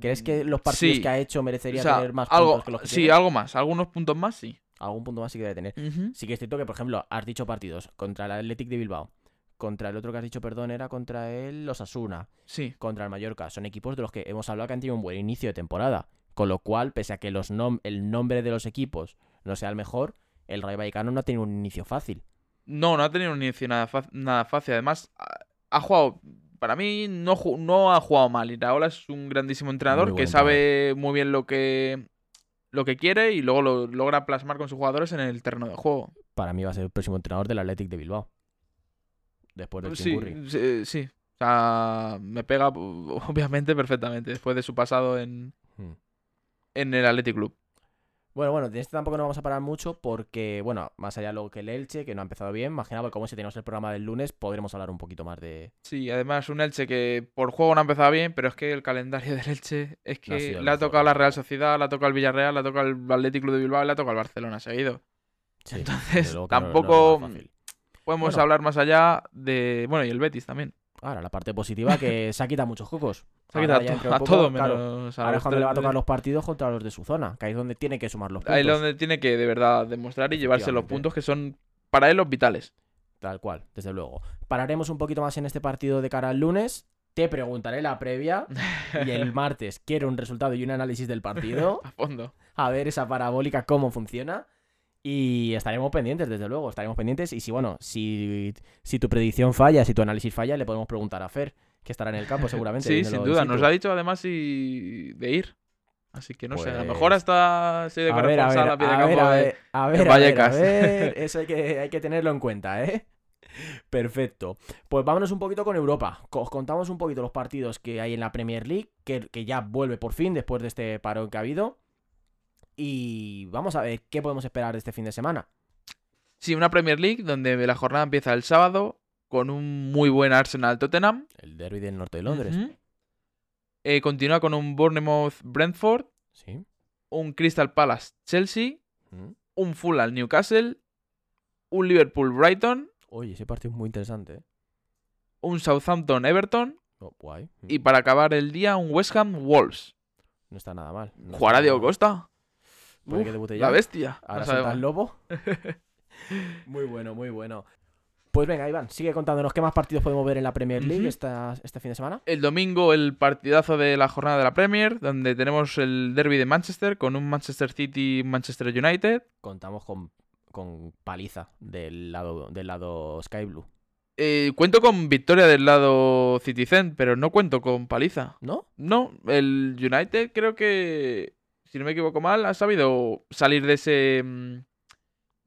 ¿Crees que los partidos Sí. que ha hecho merecería O sea, tener más algo, puntos que los que sí, tiene? algo más. Algunos puntos más, sí. Algún punto más sí que debe tener. Sí que es cierto que, por ejemplo, has dicho partidos contra el Athletic de Bilbao, contra el otro que has dicho, perdón, era contra el Osasuna, Sí. contra el Mallorca. Son equipos de los que hemos hablado que han tenido un buen inicio de temporada. Con lo cual, pese a que los nom- el nombre de los equipos no sea el mejor, el Rayo Vallecano no ha tenido un inicio fácil. No, no ha tenido un inicio nada, nada fácil. Además, ha jugado. Para mí, no, ha jugado mal. Iraola es un grandísimo entrenador Muy que sabe muy bien lo que, lo que quiere y luego lo logra plasmar con sus jugadores en el terreno de juego. Para mí va a ser el próximo entrenador del Athletic de Bilbao. Después del Sí, sí, sí. O sea, me pega, obviamente, perfectamente. Después de su pasado en, Hmm. en el Athletic Club. Bueno, bueno, de este tampoco nos vamos a parar mucho porque, bueno, más allá de lo que el Elche, que no ha empezado bien, más que como si tenemos el programa del lunes, podremos hablar un poquito más de... Sí, además un Elche que por juego no ha empezado bien, pero es que el calendario del Elche es No ha que el le ha tocado a la. Real Sociedad, le ha tocado al Villarreal, le ha tocado al Athletic Club de Bilbao y le ha tocado al Barcelona seguido. Sí, Entonces, no- no tampoco podemos Bueno. hablar más allá de... Bueno, y el Betis también. Ahora, la parte positiva que se ha quitado muchos cocos. Se ha quitado a, to- a poco, todo claro, menos a Ahora es los cuando le va a tocar de- los partidos contra los de su zona, que ahí es donde tiene que sumar los puntos. Ahí es donde tiene que de verdad demostrar y llevarse los puntos que son para él los vitales. Tal cual, desde luego. Pararemos un poquito más en este partido de cara al lunes. Te preguntaré la previa. y el martes quiero un resultado y un análisis del partido. A fondo. A ver esa parabólica cómo funciona. Y estaremos pendientes, desde luego. Estaremos pendientes. Y si, bueno, si, si tu predicción falla, si tu análisis falla, le podemos preguntar a Fer, que estará en el campo seguramente. Sí, sin in duda. Nos ha dicho además de ir. Así que no sé, a lo Pues- mejor hasta se de A ver, a ver, a pie de ver, campo a de- ver, a ver, a ver, a Vallecas. ver. Eso hay que, hay que tenerlo en cuenta, ¿eh? Perfecto. Pues vámonos un poquito con Europa. Os contamos un poquito los partidos que hay en la Premier League, que, que ya vuelve por fin después de este parón que ha habido. Y vamos a ver qué podemos esperar de este fin de semana. Sí, una Premier League donde la jornada empieza el sábado con un muy buen Arsenal Tottenham. El derby del norte de Londres. Eh, continúa con un Bournemouth Brentford, Sí. un Crystal Palace Chelsea, Mm. un Fulham Newcastle, un Liverpool Brighton, Oye, ese partido es muy interesante, ¿eh? un Southampton Everton Oh, guay. Y para acabar el día un West Ham Wolves. No está nada mal. no Jugará Diego. Costa. Puede Uf, que debute la bestia. Ahora sabemos. el lobo. muy bueno, muy bueno. Pues venga, Iván, sigue contándonos qué más partidos podemos ver en la Premier League esta, este fin de semana. El domingo el partidazo de la jornada de la Premier, donde tenemos el derby de Manchester con un Manchester City Manchester United. Contamos con, con paliza del lado, del lado Sky Blue. Eh, cuento con victoria del lado Citizen, pero no cuento con paliza. ¿No? No, el United creo que, si no me equivoco mal, ha sabido salir de ese mm,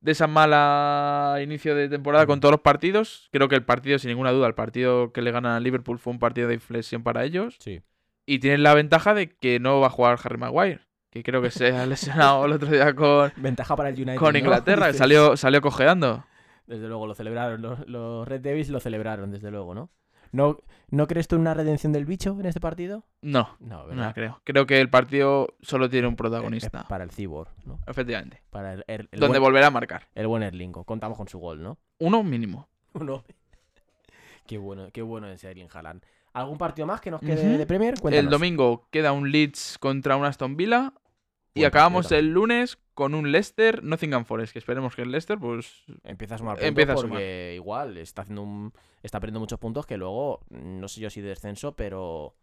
de esa mala inicio de temporada con todos los partidos. Creo que el partido, sin ninguna duda, el partido que le ganan a Liverpool fue un partido de inflexión para ellos. Sí. Y tienen la ventaja de que no va a jugar Harry Maguire, que creo que se ha lesionado el otro día con, Ventaja para el United. con ¿no? Inglaterra, que salió, salió cojeando. Desde luego lo celebraron. Los, los Red Devils lo celebraron, desde luego, ¿no? ¿No, ¿No crees tú en una redención del bicho en este partido? No, No, ¿verdad? creo. Creo que el partido solo tiene un Es protagonista. para el Cyborg, ¿no? Efectivamente. Para el, el- el donde buen, volverá a marcar. el buen Erlingo. Contamos con su gol, ¿no? Uno mínimo. Uno. qué bueno, qué bueno ese Erling Haaland. ¿Algún partido más que nos quede de Premier? El domingo queda un Leeds contra un Aston Villa. Y acabamos el lunes con un Leicester Nottingham Forest, que esperemos que el Leicester, pues. Empieza a sumar puntos Empieza a porque igual está haciendo un, está perdiendo muchos puntos que luego, no sé yo si de descenso, pero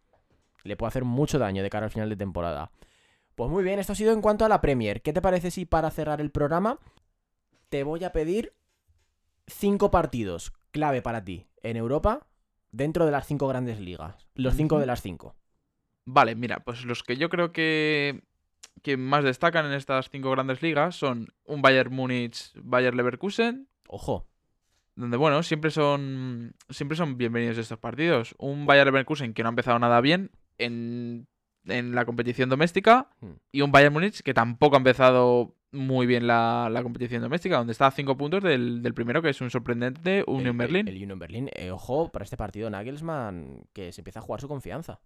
le puede hacer mucho daño de cara al final de temporada. Pues muy bien, esto ha sido en cuanto a la Premier. ¿Qué te parece si para cerrar el programa te voy a pedir cinco partidos clave para ti en Europa dentro de las cinco grandes ligas? Los cinco de las cinco. Vale, mira, pues los que yo creo que, que más destacan en estas cinco grandes ligas son un Bayern Múnich, Bayern Leverkusen, Ojo, donde bueno, siempre son siempre son bienvenidos estos partidos. Un Bayern Leverkusen que no ha empezado nada bien en, en la competición doméstica Hmm. y un Bayern Múnich que tampoco ha empezado muy bien la, la competición doméstica, donde está a cinco puntos del, del primero, que es un sorprendente Union el, Berlin, El, el Union Berlin. Eh, ojo, para este partido Nagelsmann que se empieza a jugar su confianza.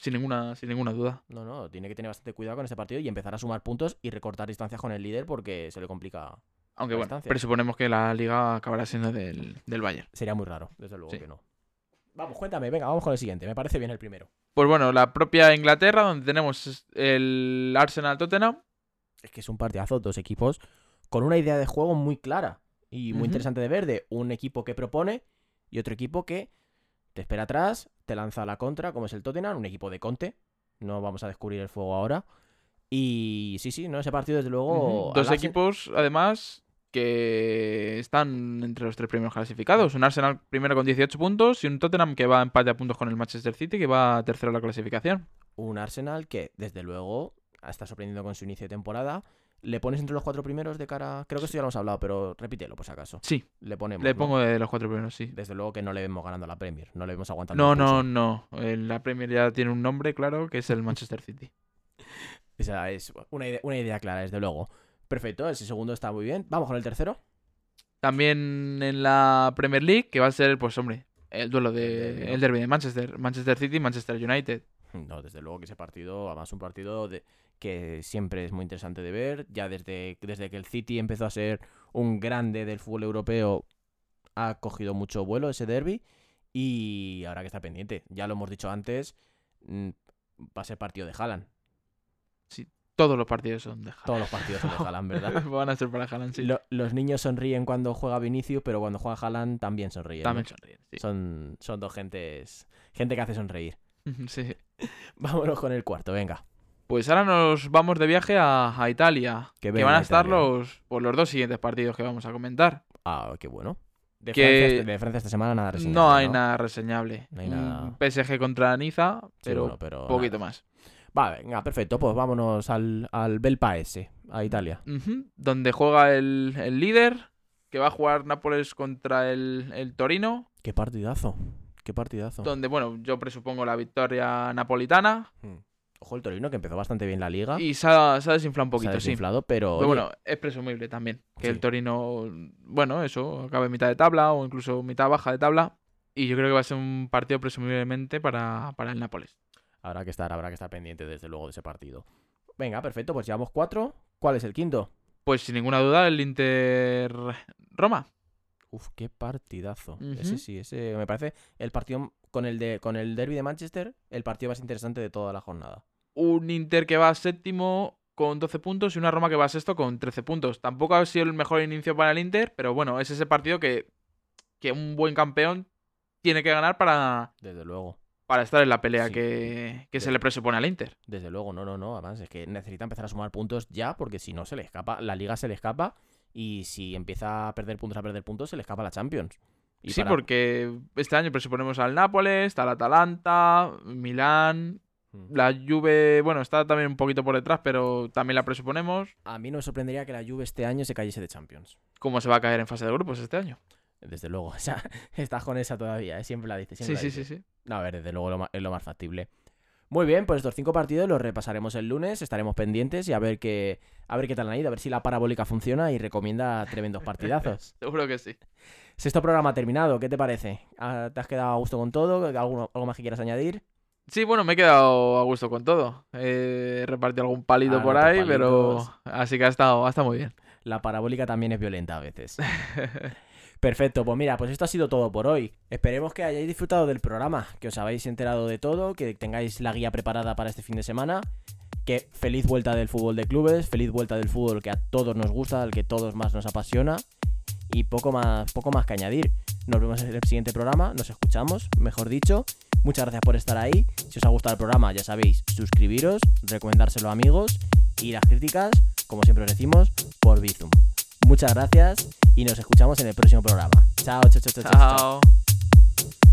Sin ninguna sin ninguna duda. No, no, tiene que tener bastante cuidado con este partido y empezar a sumar puntos y recortar distancias con el líder porque se le complica. Aunque bueno, distancia. presuponemos que la liga acabará siendo del, del Bayern. Sería muy raro, desde luego Sí. que no. Vamos, cuéntame, venga, vamos con el siguiente. Me parece bien el primero. Pues bueno, la propia Inglaterra, donde tenemos el Arsenal Tottenham. Es que es un partidazo, dos equipos con una idea de juego muy clara y muy interesante de ver. De un equipo que propone y otro equipo que te espera atrás, te lanza a la contra, como es el Tottenham, un equipo de Conte. No vamos a descubrir el fuego ahora. Y sí, sí, no, ese partido desde luego. Dos equipos, además, que están entre los tres primeros clasificados. Un Arsenal primero con 18 puntos y un Tottenham que va a empate a puntos con el Manchester City, que va tercero en la clasificación. un Arsenal que, desde luego, está sorprendiendo con su inicio de temporada. ¿Le pones entre los cuatro primeros de cara? Creo que esto ya lo hemos hablado, pero repítelo por si acaso. Sí, Le ponemos. le ¿no? pongo de los cuatro primeros, sí. Desde luego que no le vemos ganando la Premier. No le vemos aguantando. No, no, no. La Premier ya tiene un nombre, claro, que es el Manchester City. Esa es una idea, una idea clara, desde luego. Perfecto, ese segundo está muy bien. Vamos con el tercero. También en la Premier League, que va a ser, pues hombre, el duelo de el derby de Manchester, Manchester City y Manchester United. No, desde luego que ese partido, además un partido de, que siempre es muy interesante de ver. Ya desde, desde que el City empezó a ser un grande del fútbol europeo, ha cogido mucho vuelo ese derby. Y ahora que está pendiente, ya lo hemos dicho antes, mm, va a ser partido de Haaland. Todos los partidos son de Haaland. Todos los partidos son de Haaland, ¿verdad? Van a ser para Haaland, sí. Lo- los niños sonríen cuando juega Vinicius, pero cuando juega Haaland también sonríen. ¿no? También sonríen, sí. Son, son dos gentes, gente que hace sonreír. Sí. Vámonos con el cuarto, venga. Pues ahora nos vamos de viaje a, a Italia. Que Que, van a estar Italia. los, pues, los dos siguientes partidos que vamos a comentar. Ah, qué bueno. De, Que- Francia, este- de Francia esta semana nada reseñable, no hay nada reseñable. No hay nada. PSG contra Niza, Sí, pero bueno, pero poquito nada. más. Va, venga, perfecto. Pues vámonos al, al Bel Paese, a Italia. Donde juega el, el líder, que va a jugar Nápoles contra el, el Torino. Qué partidazo. Qué partidazo. Donde, bueno, yo presupongo la victoria napolitana. Hmm. Ojo el Torino, que empezó bastante bien la liga. Y se ha, se ha desinflado un se ha poquito, sí. desinflado, pero. Bueno, es presumible también que Sí. el Torino, bueno, eso, acabe en mitad de tabla o incluso mitad baja de tabla. Y yo creo que va a ser un partido presumiblemente para, para el Nápoles. Habrá que estar, habrá que estar pendiente desde luego de ese partido. Venga, perfecto, pues llevamos cuatro. ¿Cuál es el quinto? Pues sin ninguna duda el Inter Roma. Uf, qué partidazo. Ese sí, ese me parece el partido con el de con el derby de Manchester, el partido más interesante de toda la jornada. Un Inter que va séptimo con 12 puntos y una Roma que va sexto con 13 puntos. Tampoco ha sido el mejor inicio para el Inter, pero bueno, es ese partido que, que un buen campeón tiene que ganar para, Desde luego. para estar en la pelea Sí. que, que se le presupone al Inter. Desde luego, no, no, no. Además, es que necesita empezar a sumar puntos ya, porque si no se le escapa, la liga se le escapa. Y si empieza a perder puntos, a perder puntos, se le escapa la Champions. Y sí, para- porque este año presuponemos al Nápoles, al Atalanta, Milán. La Juve, bueno, está también un poquito por detrás, pero también la presuponemos. A mí no me sorprendería que la Juve este año se cayese de Champions. ¿Cómo se va a caer en fase de grupos este año? Desde luego. O sea, estás con esa todavía, ¿eh? siempre la dices. Sí, sí, sí, sí. No, a ver, desde luego lo es lo más factible. Muy bien, pues estos cinco partidos los repasaremos el lunes, estaremos pendientes y a ver qué, a ver qué tal han ido, a ver si la parabólica funciona y recomienda tremendos partidazos. Seguro que sí. Sexto programa terminado, ¿qué te parece? Ah, ¿Te has quedado a gusto con todo? ¿Alguno, ¿Algo más que quieras añadir? Sí, bueno, me he quedado a gusto con todo. He repartido algún palito Ah, por ahí, pero así que ha estado, ha estado muy bien. La parabólica también es violenta a veces. Perfecto, pues mira, pues esto ha sido todo por hoy. Esperemos que hayáis disfrutado del programa, que os habéis enterado de todo, que tengáis la guía preparada para este fin de semana que feliz vuelta del fútbol de clubes, feliz vuelta del fútbol que a todos nos gusta, al que todos más nos apasiona y poco más, poco más que añadir. Nos vemos en el siguiente programa, nos escuchamos, mejor dicho. Muchas gracias por estar ahí. Si os ha gustado el programa, ya sabéis, suscribiros, recomendárselo a amigos y las críticas, como siempre os decimos, por Bizum. Muchas gracias y nos escuchamos en el próximo programa. Chao, chao, chao, chao. chao. Chao.